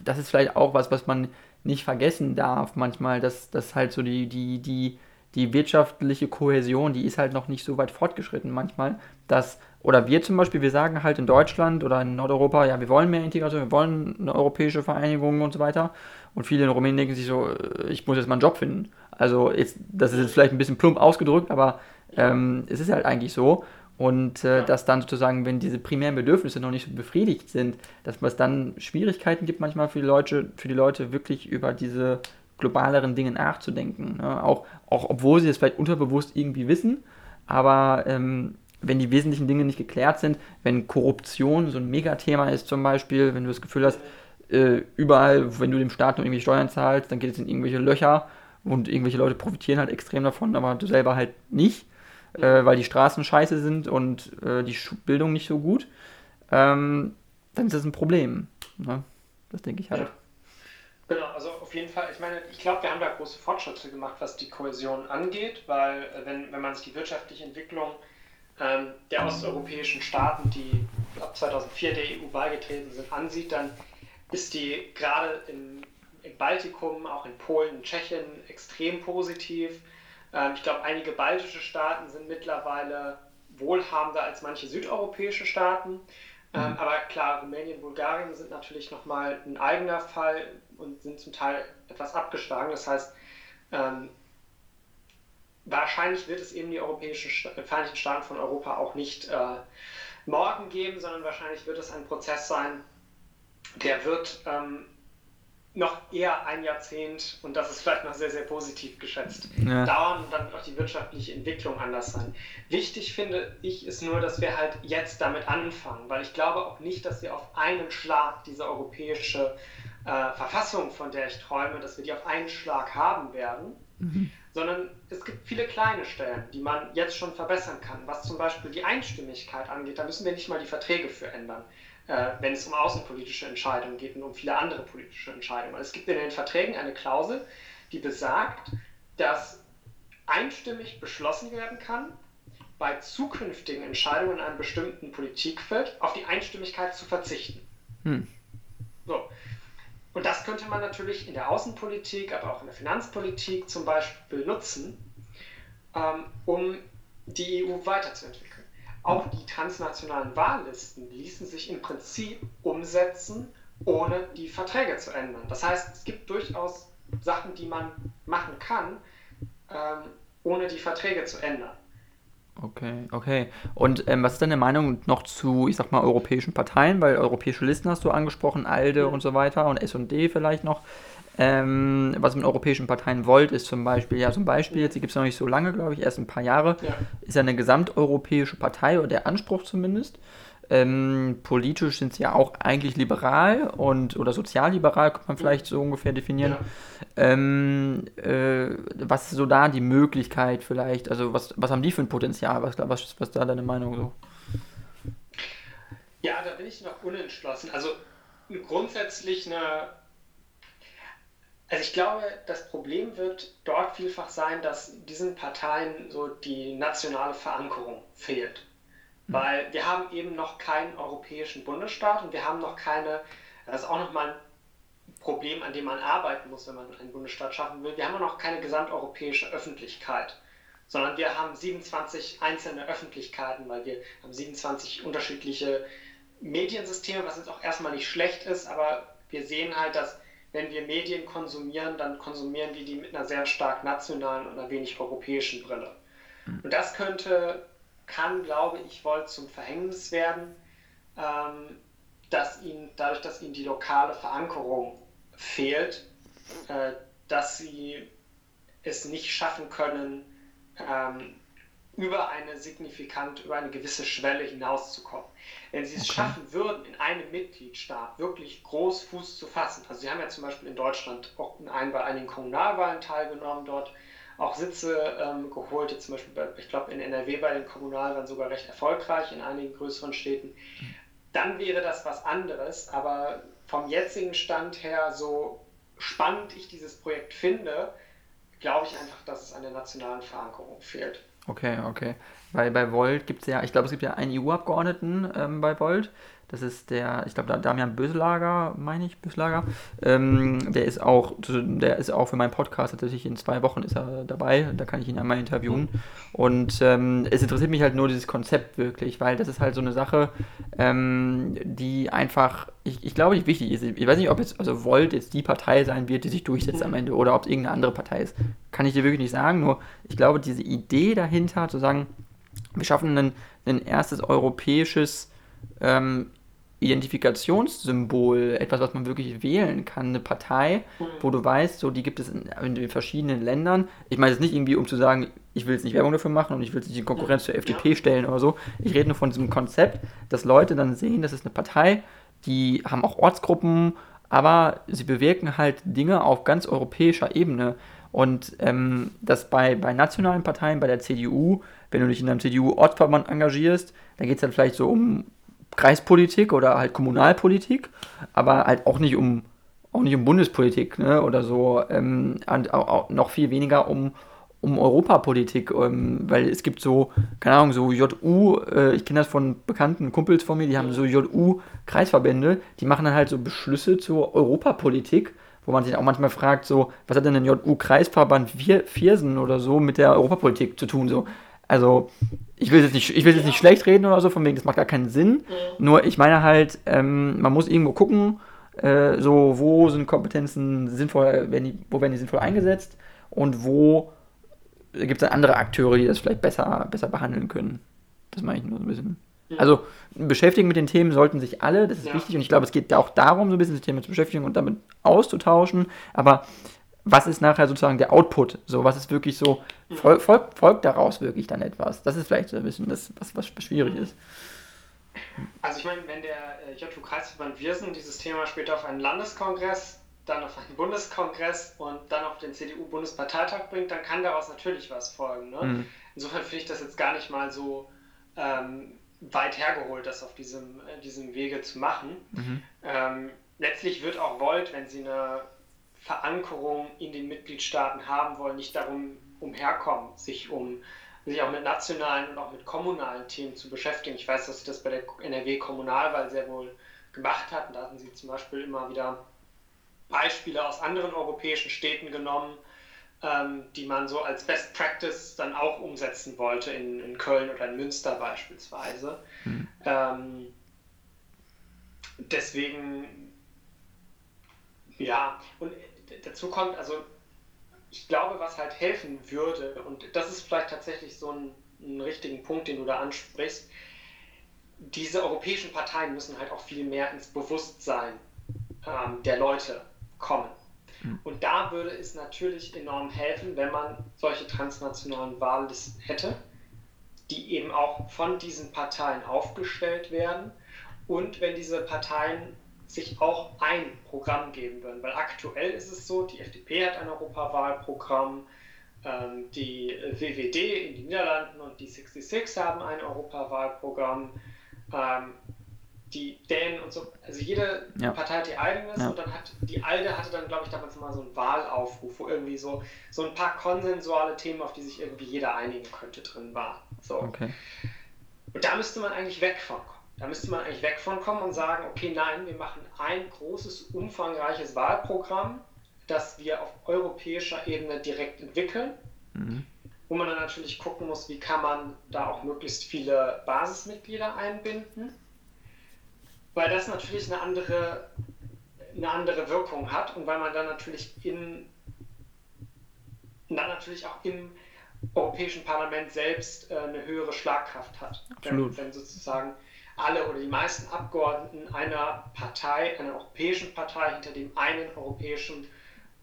das ist vielleicht auch was, was man nicht vergessen darf manchmal, dass, dass halt so die, die, die, die wirtschaftliche Kohäsion, die ist halt noch nicht so weit fortgeschritten manchmal, dass oder wir zum Beispiel, wir sagen halt in Deutschland oder in Nordeuropa, ja, wir wollen mehr Integration, wir wollen eine europäische Vereinigung und so weiter. Und viele in Rumänien denken sich so, äh, ich muss jetzt mal einen Job finden. Also jetzt, das ist jetzt vielleicht ein bisschen plump ausgedrückt, aber ähm, es ist halt eigentlich so. Und äh, dass dann sozusagen, wenn diese primären Bedürfnisse noch nicht so befriedigt sind, dass es dann Schwierigkeiten gibt manchmal für die Leute, für die Leute wirklich über diese globaleren Dinge nachzudenken. Ne? Auch, auch obwohl sie es vielleicht unterbewusst irgendwie wissen, aber ähm, wenn die wesentlichen Dinge nicht geklärt sind, wenn Korruption so ein Megathema ist zum Beispiel, wenn du das Gefühl hast, äh, überall, wenn du dem Staat nur irgendwie Steuern zahlst, dann geht es in irgendwelche Löcher und irgendwelche Leute profitieren halt extrem davon, aber du selber halt nicht, äh, weil die Straßen scheiße sind und äh, die Bildung nicht so gut, ähm, dann ist das ein Problem. Ne? Das denke ich halt. Ja. Genau, also auf jeden Fall, ich meine, ich glaube, wir haben da große Fortschritte gemacht, was die Kohäsion angeht, weil äh, wenn, wenn man sich die wirtschaftliche Entwicklung ähm, der osteuropäischen Staaten, die ab 2004 der EU beigetreten sind, ansieht, dann ist die gerade im, im Baltikum, auch in Polen, in Tschechien extrem positiv. Ähm, ich glaube, einige baltische Staaten sind mittlerweile wohlhabender als manche südeuropäische Staaten. Ähm, mhm. aber klar, Rumänien, Bulgarien sind natürlich nochmal ein eigener Fall und sind zum Teil etwas abgeschlagen. Das heißt, ähm, wahrscheinlich wird es eben die europäischen Vereinigten Staaten von Europa auch nicht äh, morgen geben, sondern wahrscheinlich wird es ein Prozess sein, der wird ähm, noch eher ein Jahrzehnt, und das ist vielleicht noch sehr, sehr positiv geschätzt, ja. dauern und dann wird auch die wirtschaftliche Entwicklung anders sein. Wichtig finde ich ist nur, dass wir halt jetzt damit anfangen, weil ich glaube auch nicht, dass wir auf einen Schlag diese europäische äh, Verfassung, von der ich träume, dass wir die auf einen Schlag haben werden. Mhm sondern es gibt viele kleine Stellen, die man jetzt schon verbessern kann. Was zum Beispiel die Einstimmigkeit angeht, da müssen wir nicht mal die Verträge für ändern, wenn es um außenpolitische Entscheidungen geht und um viele andere politische Entscheidungen. Es gibt in den Verträgen eine Klausel, die besagt, dass einstimmig beschlossen werden kann, bei zukünftigen Entscheidungen in einem bestimmten Politikfeld auf die Einstimmigkeit zu verzichten. Hm. So. Und das könnte man natürlich in der Außenpolitik, aber auch in der Finanzpolitik zum Beispiel nutzen, ähm, um die EU weiterzuentwickeln. Auch die transnationalen Wahllisten ließen sich im Prinzip umsetzen, ohne die Verträge zu ändern. Das heißt, es gibt durchaus Sachen, die man machen kann, ähm, ohne die Verträge zu ändern. Okay, okay. Und ähm, was ist deine Meinung noch zu, ich sag mal, europäischen Parteien? Weil europäische Listen hast du angesprochen, ALDE mhm. und so weiter und SD vielleicht noch. Ähm, was mit europäischen Parteien wollt, ist zum Beispiel, ja, zum Beispiel, jetzt gibt es noch nicht so lange, glaube ich, erst ein paar Jahre, ja. ist ja eine gesamteuropäische Partei oder der Anspruch zumindest. Ähm, politisch sind sie ja auch eigentlich liberal und oder sozialliberal, kann man vielleicht so ungefähr definieren. Ja. Ähm, äh, was ist so da die Möglichkeit vielleicht? Also was, was haben die für ein Potenzial? Was, was, was ist da deine Meinung so? Ja, da bin ich noch unentschlossen. Also grundsätzlich eine. Also ich glaube, das Problem wird dort vielfach sein, dass diesen Parteien so die nationale Verankerung fehlt. Mhm. Weil wir haben eben noch keinen europäischen Bundesstaat und wir haben noch keine, das ist auch nochmal ein Problem, an dem man arbeiten muss, wenn man einen Bundesstaat schaffen will. Wir haben noch keine gesamteuropäische Öffentlichkeit, sondern wir haben 27 einzelne Öffentlichkeiten, weil wir haben 27 unterschiedliche Mediensysteme, was jetzt auch erstmal nicht schlecht ist, aber wir sehen halt, dass wenn wir Medien konsumieren, dann konsumieren wir die mit einer sehr stark nationalen und einer wenig europäischen Brille. Hm. Und das könnte, kann, glaube ich, wohl zum Verhängnis werden, ähm, dass ihnen, dadurch, dass ihnen die lokale Verankerung fehlt, äh, dass sie es nicht schaffen können, ähm, über eine signifikant, über eine gewisse Schwelle hinauszukommen. Wenn sie es okay. schaffen würden, in einem Mitgliedstaat wirklich groß Fuß zu fassen, also sie haben ja zum Beispiel in Deutschland auch in ein, bei einigen Kommunalwahlen teilgenommen, dort auch Sitze ähm, geholt, jetzt zum Beispiel, bei, ich glaube in NRW bei den Kommunalwahlen sogar recht erfolgreich in einigen größeren Städten, dann wäre das was anderes, aber vom jetzigen Stand her, so spannend ich dieses Projekt finde, glaube ich einfach, dass es an der nationalen Verankerung fehlt. Okay, okay. Weil bei Volt gibt es ja, ich glaube, es gibt ja einen EU-Abgeordneten ähm, bei Volt. Das ist der, ich glaube, Damian Böselager, meine ich, Böselager. Ähm, der ist auch, der ist auch für meinen Podcast tatsächlich in zwei Wochen ist er dabei. Da kann ich ihn einmal interviewen. Und ähm, es interessiert mich halt nur dieses Konzept wirklich, weil das ist halt so eine Sache, ähm, die einfach, ich, ich glaube, nicht wichtig ist. Ich weiß nicht, ob jetzt, also Volt jetzt die Partei sein wird, die sich durchsetzt am Ende oder ob es irgendeine andere Partei ist. Kann ich dir wirklich nicht sagen. Nur ich glaube, diese Idee dahinter, zu sagen, wir schaffen ein, erstes europäisches ähm, Identifikationssymbol, etwas, was man wirklich wählen kann, eine Partei, mhm. wo du weißt, so die gibt es in, in verschiedenen Ländern. Ich meine jetzt nicht irgendwie, um zu sagen, ich will jetzt nicht Werbung dafür machen und ich will jetzt nicht in Konkurrenz zur FDP stellen oder so. Ich rede nur von diesem Konzept, dass Leute dann sehen, das ist eine Partei, die haben auch Ortsgruppen, aber sie bewirken halt Dinge auf ganz europäischer Ebene. Und ähm, das bei, bei nationalen Parteien, bei der CDU, wenn du dich in einem CDU-Ortsverband engagierst, dann geht es dann vielleicht so um Kreispolitik oder halt Kommunalpolitik, aber halt auch nicht um auch nicht um Bundespolitik ne, oder so, ähm, noch viel weniger um, um Europapolitik, ähm, weil es gibt so, keine Ahnung, so JU, äh, ich kenne das von bekannten Kumpels von mir, die haben so JU-Kreisverbände, die machen dann halt so Beschlüsse zur Europapolitik, wo man sich auch manchmal fragt, so, was hat denn ein JU-Kreisverband Viersen oder so mit der Europapolitik zu tun? So, also, ich will jetzt nicht, ich will jetzt nicht schlecht reden oder so, von wegen, das macht gar keinen Sinn. Mhm. Nur ich meine halt, ähm, man muss irgendwo gucken, äh, so, wo sind Kompetenzen sinnvoll, werden die, wo werden die sinnvoll eingesetzt und wo gibt es dann andere Akteure, die das vielleicht besser, besser behandeln können. Das meine ich nur so ein bisschen. Ja. Also beschäftigen mit den Themen sollten sich alle, das ist ja. wichtig und ich glaube, es geht auch darum, so ein bisschen das Thema zu beschäftigen und damit auszutauschen, aber was ist nachher sozusagen der Output? So, was ist wirklich so, fol fol folgt daraus wirklich dann etwas? Das ist vielleicht so ein bisschen das, was, was schwierig ist. Also ich meine, wenn der äh, JU-Kreisverband Wirsen dieses Thema später auf einen Landeskongress, dann auf einen Bundeskongress und dann auf den CDU-Bundesparteitag bringt, dann kann daraus natürlich was folgen. Ne? Mhm. Insofern finde ich das jetzt gar nicht mal so ähm, weit hergeholt, das auf diesem, äh, diesem Wege zu machen. Mhm. Ähm, letztlich wird auch Volt, wenn sie eine Verankerung in den Mitgliedstaaten haben wollen, nicht darum umherkommen, sich um sich auch mit nationalen und auch mit kommunalen Themen zu beschäftigen. Ich weiß, dass sie das bei der NRW-Kommunalwahl sehr wohl gemacht hatten. Da hatten sie zum Beispiel immer wieder Beispiele aus anderen europäischen Städten genommen, ähm, die man so als Best Practice dann auch umsetzen wollte, in, in Köln oder in Münster beispielsweise. Mhm. Ähm, deswegen, ja, und dazu kommt, also ich glaube, was halt helfen würde, und das ist vielleicht tatsächlich so ein, ein richtigen Punkt, den du da ansprichst, diese europäischen Parteien müssen halt auch viel mehr ins Bewusstsein ähm, der Leute kommen. Mhm. Und da würde es natürlich enorm helfen, wenn man solche transnationalen Wahllisten hätte, die eben auch von diesen Parteien aufgestellt werden und wenn diese Parteien sich auch ein Programm geben würden. Weil aktuell ist es so, die FDP hat ein Europawahlprogramm, ähm, die WWD in den Niederlanden und die 66 haben ein Europawahlprogramm. Ähm, die Dänen und so, also jede ja. Partei hat ihr eigenes ja. und dann hat die ALDE hatte dann, glaube ich, damals mal so einen Wahlaufruf, wo irgendwie so, so ein paar konsensuale Themen, auf die sich irgendwie jeder einigen könnte, drin waren. So. Okay. Und da müsste man eigentlich weg von kommen. Da müsste man eigentlich weg von kommen und sagen, okay, nein, wir machen ein großes, umfangreiches Wahlprogramm, das wir auf europäischer Ebene direkt entwickeln, mhm. wo man dann natürlich gucken muss, wie kann man da auch möglichst viele Basismitglieder einbinden, weil das natürlich eine andere, eine andere Wirkung hat und weil man dann natürlich in dann natürlich auch im Europäischen Parlament selbst äh, eine höhere Schlagkraft hat. Wenn, wenn, sozusagen alle oder die meisten Abgeordneten einer Partei, einer europäischen Partei hinter dem einen europäischen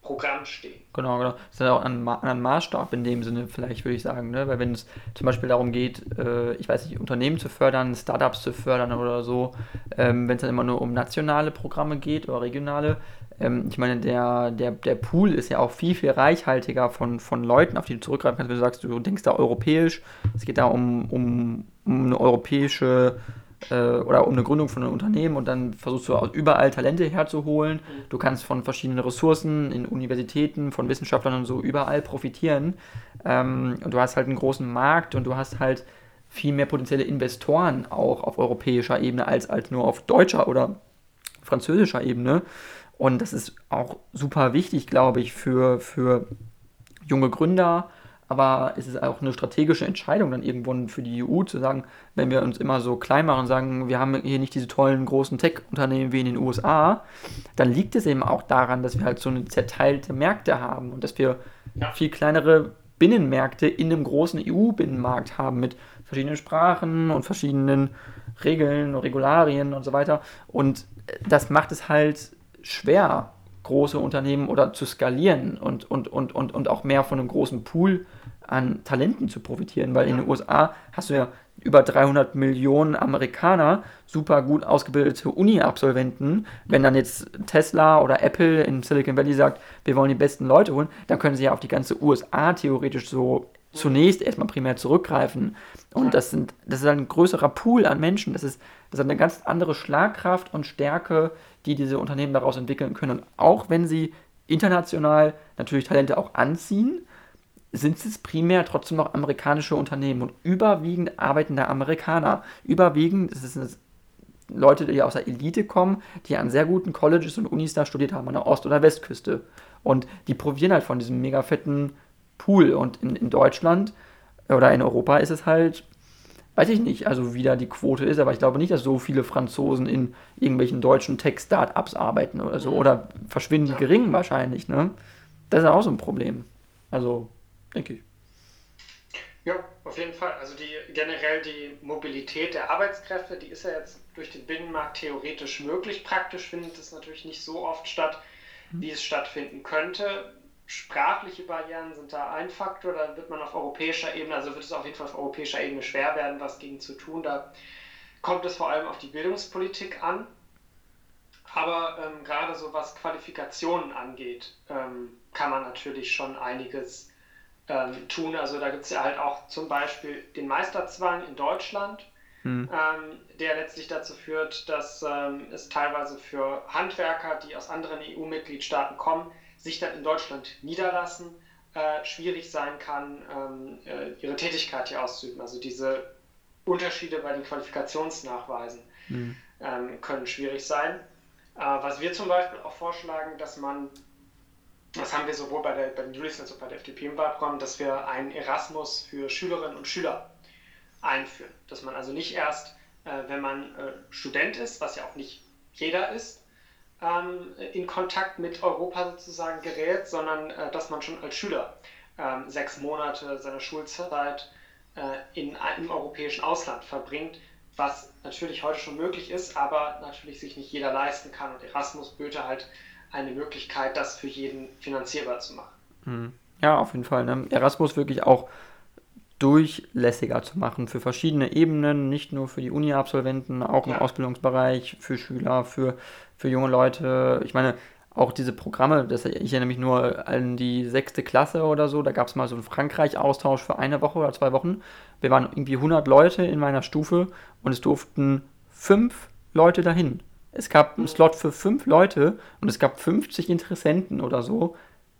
Programm stehen. Genau, genau. Das ist ja auch ein, ein Maßstab in dem Sinne, vielleicht würde ich sagen, ne? weil wenn es zum Beispiel darum geht, äh, ich weiß nicht, Unternehmen zu fördern, Startups zu fördern oder so, ähm, wenn es dann immer nur um nationale Programme geht oder regionale, ähm, ich meine, der, der, der Pool ist ja auch viel, viel reichhaltiger von, von Leuten, auf die du zurückgreifen kannst, wenn du sagst, du denkst da europäisch, es geht da um, um, um eine europäische oder um eine Gründung von einem Unternehmen und dann versuchst du überall Talente herzuholen. Du kannst von verschiedenen Ressourcen in Universitäten, von Wissenschaftlern und so überall profitieren. Ähm, und du hast halt einen großen Markt und du hast halt viel mehr potenzielle Investoren auch auf europäischer Ebene als, als nur auf deutscher oder französischer Ebene. Und das ist auch super wichtig, glaube ich, für, für junge Gründer, aber es ist auch eine strategische Entscheidung dann irgendwann für die EU zu sagen, wenn wir uns immer so klein machen und sagen, wir haben hier nicht diese tollen großen Tech-Unternehmen wie in den USA, dann liegt es eben auch daran, dass wir halt so eine zerteilte Märkte haben und dass wir ja. viel kleinere Binnenmärkte in einem großen EU-Binnenmarkt haben mit verschiedenen Sprachen und verschiedenen Regeln und Regularien und so weiter. Und das macht es halt schwer, große Unternehmen oder zu skalieren und, und, und, und, und auch mehr von einem großen Pool an Talenten zu profitieren, weil in den USA hast du ja über 300 Millionen Amerikaner, super gut ausgebildete Uni-Absolventen. Wenn dann jetzt Tesla oder Apple in Silicon Valley sagt, wir wollen die besten Leute holen, dann können sie ja auf die ganze USA theoretisch so zunächst erstmal primär zurückgreifen. Und das, sind, das ist ein größerer Pool an Menschen. Das ist, das ist eine ganz andere Schlagkraft und Stärke die diese Unternehmen daraus entwickeln können. Und auch wenn sie international natürlich Talente auch anziehen, sind es primär trotzdem noch amerikanische Unternehmen und überwiegend arbeiten da Amerikaner. Überwiegend ist es Leute, die aus der Elite kommen, die an sehr guten Colleges und Unis da studiert haben, an der Ost- oder Westküste. Und die profitieren halt von diesem mega fetten Pool. Und in, in Deutschland oder in Europa ist es halt weiß ich nicht, also wie da die Quote ist, aber ich glaube nicht, dass so viele Franzosen in irgendwelchen deutschen Tech-Startups arbeiten oder so. Oder verschwinden gering wahrscheinlich, ne? Das ist auch so ein Problem. Also, denke ich. Ja, auf jeden Fall. Also die generell die Mobilität der Arbeitskräfte, die ist ja jetzt durch den Binnenmarkt theoretisch möglich. Praktisch findet es natürlich nicht so oft statt, mhm. wie es stattfinden könnte sprachliche Barrieren sind da ein Faktor, da wird man auf europäischer Ebene, also wird es auf jeden Fall auf europäischer Ebene schwer werden, was gegen zu tun. Da kommt es vor allem auf die Bildungspolitik an. Aber ähm, gerade so was Qualifikationen angeht, ähm, kann man natürlich schon einiges ähm, tun. Also da gibt es ja halt auch zum Beispiel den Meisterzwang in Deutschland, hm. Ähm, der letztlich dazu führt, dass ähm, es teilweise für Handwerker, die aus anderen EU-Mitgliedstaaten kommen, sich dann in Deutschland niederlassen, äh, schwierig sein kann, ähm, äh, ihre Tätigkeit hier auszuüben. Also diese Unterschiede bei den Qualifikationsnachweisen mhm. ähm, können schwierig sein. Äh, was wir zum Beispiel auch vorschlagen, dass man, das haben wir sowohl bei, der, bei den Julis als auch bei der FDP im Wahlprogramm, dass wir einen Erasmus für Schülerinnen und Schüler einführen. Dass man also nicht erst, äh, wenn man äh, Student ist, was ja auch nicht jeder ist, ähm, in Kontakt mit Europa sozusagen gerät, sondern äh, dass man schon als Schüler ähm, sechs Monate seiner Schulzeit äh, in einem europäischen Ausland verbringt, was natürlich heute schon möglich ist, aber natürlich sich nicht jeder leisten kann. Und Erasmus böte halt eine Möglichkeit, das für jeden finanzierbar zu machen. Mhm. Ja, auf jeden Fall. Ne? Erasmus wirklich auch durchlässiger zu machen für verschiedene Ebenen, nicht nur für die Uni-Absolventen, auch im ja. Ausbildungsbereich, für Schüler, für, für junge Leute. Ich meine, auch diese Programme, das, ich erinnere mich nur an die sechste Klasse oder so, da gab es mal so einen Frankreich-Austausch für eine Woche oder zwei Wochen. Wir waren irgendwie 100 Leute in meiner Stufe und es durften fünf Leute dahin. Es gab einen Slot für fünf Leute und es gab 50 Interessenten oder so.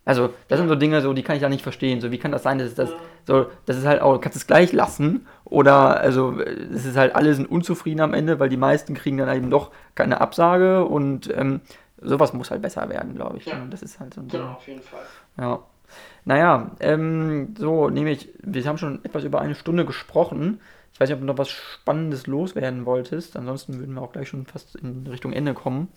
Also, das sind so Dinge, so, die kann ich da nicht verstehen. So, wie kann das sein, dass das, so, das ist halt auch, du kannst es gleich lassen. Oder, also, es ist halt, alle sind unzufrieden am Ende, weil die meisten kriegen dann eben doch keine Absage und ähm, sowas muss halt besser werden, glaube ich. Ja. Das ist halt so ein Genau, auf jeden Fall. Ja. Naja, ähm, so, nämlich, wir haben schon etwas über eine Stunde gesprochen. Ich weiß nicht, ob du noch was Spannendes loswerden wolltest. Ansonsten würden wir auch gleich schon fast in Richtung Ende kommen.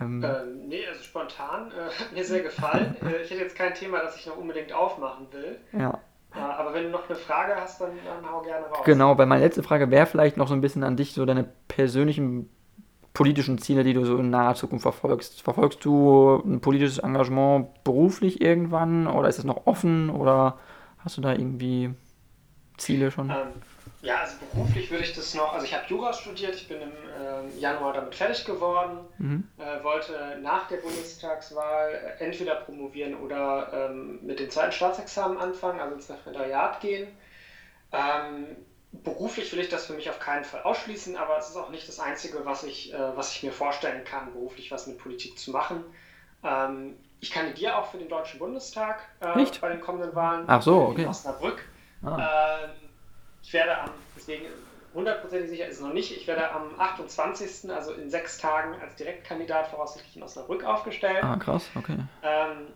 Ähm, äh, nee, also spontan äh, hat mir sehr gefallen. äh, ich hätte jetzt kein Thema, das ich noch unbedingt aufmachen will. Ja. Äh, aber wenn du noch eine Frage hast, dann, dann hau gerne raus. Genau, weil meine letzte Frage wäre vielleicht noch so ein bisschen an dich, so deine persönlichen politischen Ziele, die du so in naher Zukunft verfolgst. Verfolgst du ein politisches Engagement beruflich irgendwann oder ist es noch offen oder hast du da irgendwie Ziele schon? Ähm, ja, also beruflich würde ich das noch, also ich habe Jura studiert, ich bin im äh, Januar damit fertig geworden, mhm. äh, wollte nach der Bundestagswahl entweder promovieren oder ähm, mit dem zweiten Staatsexamen anfangen, also ins Referendariat gehen. Ähm, beruflich will ich das für mich auf keinen Fall ausschließen, aber es ist auch nicht das Einzige, was ich, äh, was ich mir vorstellen kann, beruflich was mit Politik zu machen. Ähm, ich kandidiere auch für den Deutschen Bundestag äh, bei den kommenden Wahlen Ach so, okay. in Osnabrück. Ah. Ich werde am, deswegen hundertprozentig sicher ist es noch nicht, ich werde am 28., also in sechs Tagen, als Direktkandidat voraussichtlich in Osnabrück aufgestellt. Ah, krass, okay. Ähm,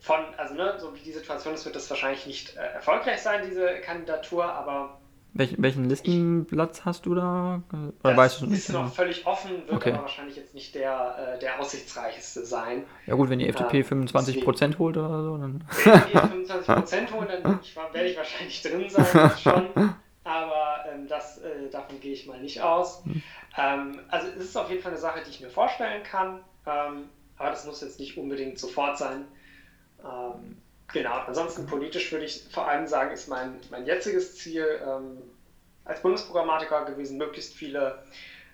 von, also ne, so wie die Situation ist, wird das wahrscheinlich nicht äh, erfolgreich sein, diese Kandidatur, aber Welch, welchen Listenplatz ich, hast du da? Oder das weißt du ist noch völlig offen, wird okay. aber wahrscheinlich jetzt nicht der, äh, der aussichtsreichste sein. Ja gut, wenn die FDP ähm, 25% holt oder so, dann... Wenn die 25% holen, dann werde ich wahrscheinlich drin sein, schon. Aber ähm, das, äh, davon gehe ich mal nicht aus. Hm. Ähm, also es ist auf jeden Fall eine Sache, die ich mir vorstellen kann. Ähm, aber das muss jetzt nicht unbedingt sofort sein. Ähm, Genau, ansonsten politisch würde ich vor allem sagen, ist mein, mein jetziges Ziel ähm, als Bundesprogrammatiker gewesen, möglichst viele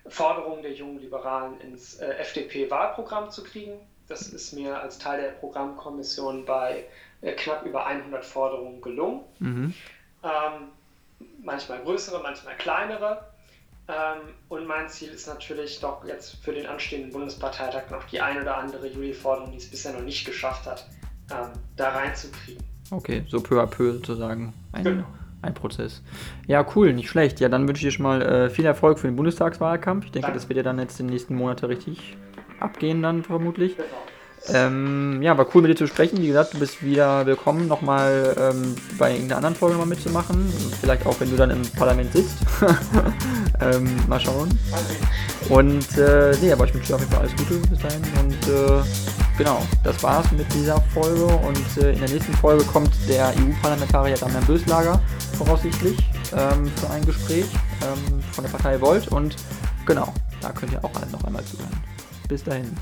Forderungen der jungen Liberalen ins äh, FDP-Wahlprogramm zu kriegen. Das ist mir als Teil der Programmkommission bei äh, knapp über 100 Forderungen gelungen. Mhm. Ähm, manchmal größere, manchmal kleinere. Ähm, und mein Ziel ist natürlich doch jetzt für den anstehenden Bundesparteitag noch die ein oder andere Juli-Forderung, die es bisher noch nicht geschafft hat, ähm, da reinzukriegen. Okay, so peu à peu sozusagen. Ein, genau. ein Prozess. Ja, cool, nicht schlecht. Ja, dann wünsche ich dir schon mal äh, viel Erfolg für den Bundestagswahlkampf. Ich denke, Danke. das wird ja dann jetzt in den nächsten Monaten richtig abgehen, dann vermutlich. Genau. Ähm, ja, war cool mit dir zu sprechen. Wie gesagt, du bist wieder willkommen, nochmal ähm, bei irgendeiner anderen Folge mal mitzumachen. Vielleicht auch, wenn du dann im Parlament sitzt. ähm, mal schauen. Und äh, nee, aber ich wünsche dir auf jeden Fall alles Gute bis dahin. Und äh, genau, das war's mit dieser Folge. Und äh, in der nächsten Folge kommt der EU-Parlamentarier Damian Böslager voraussichtlich ähm, für ein Gespräch ähm, von der Partei Volt. Und genau, da könnt ihr auch alle noch einmal zuhören. Bis dahin.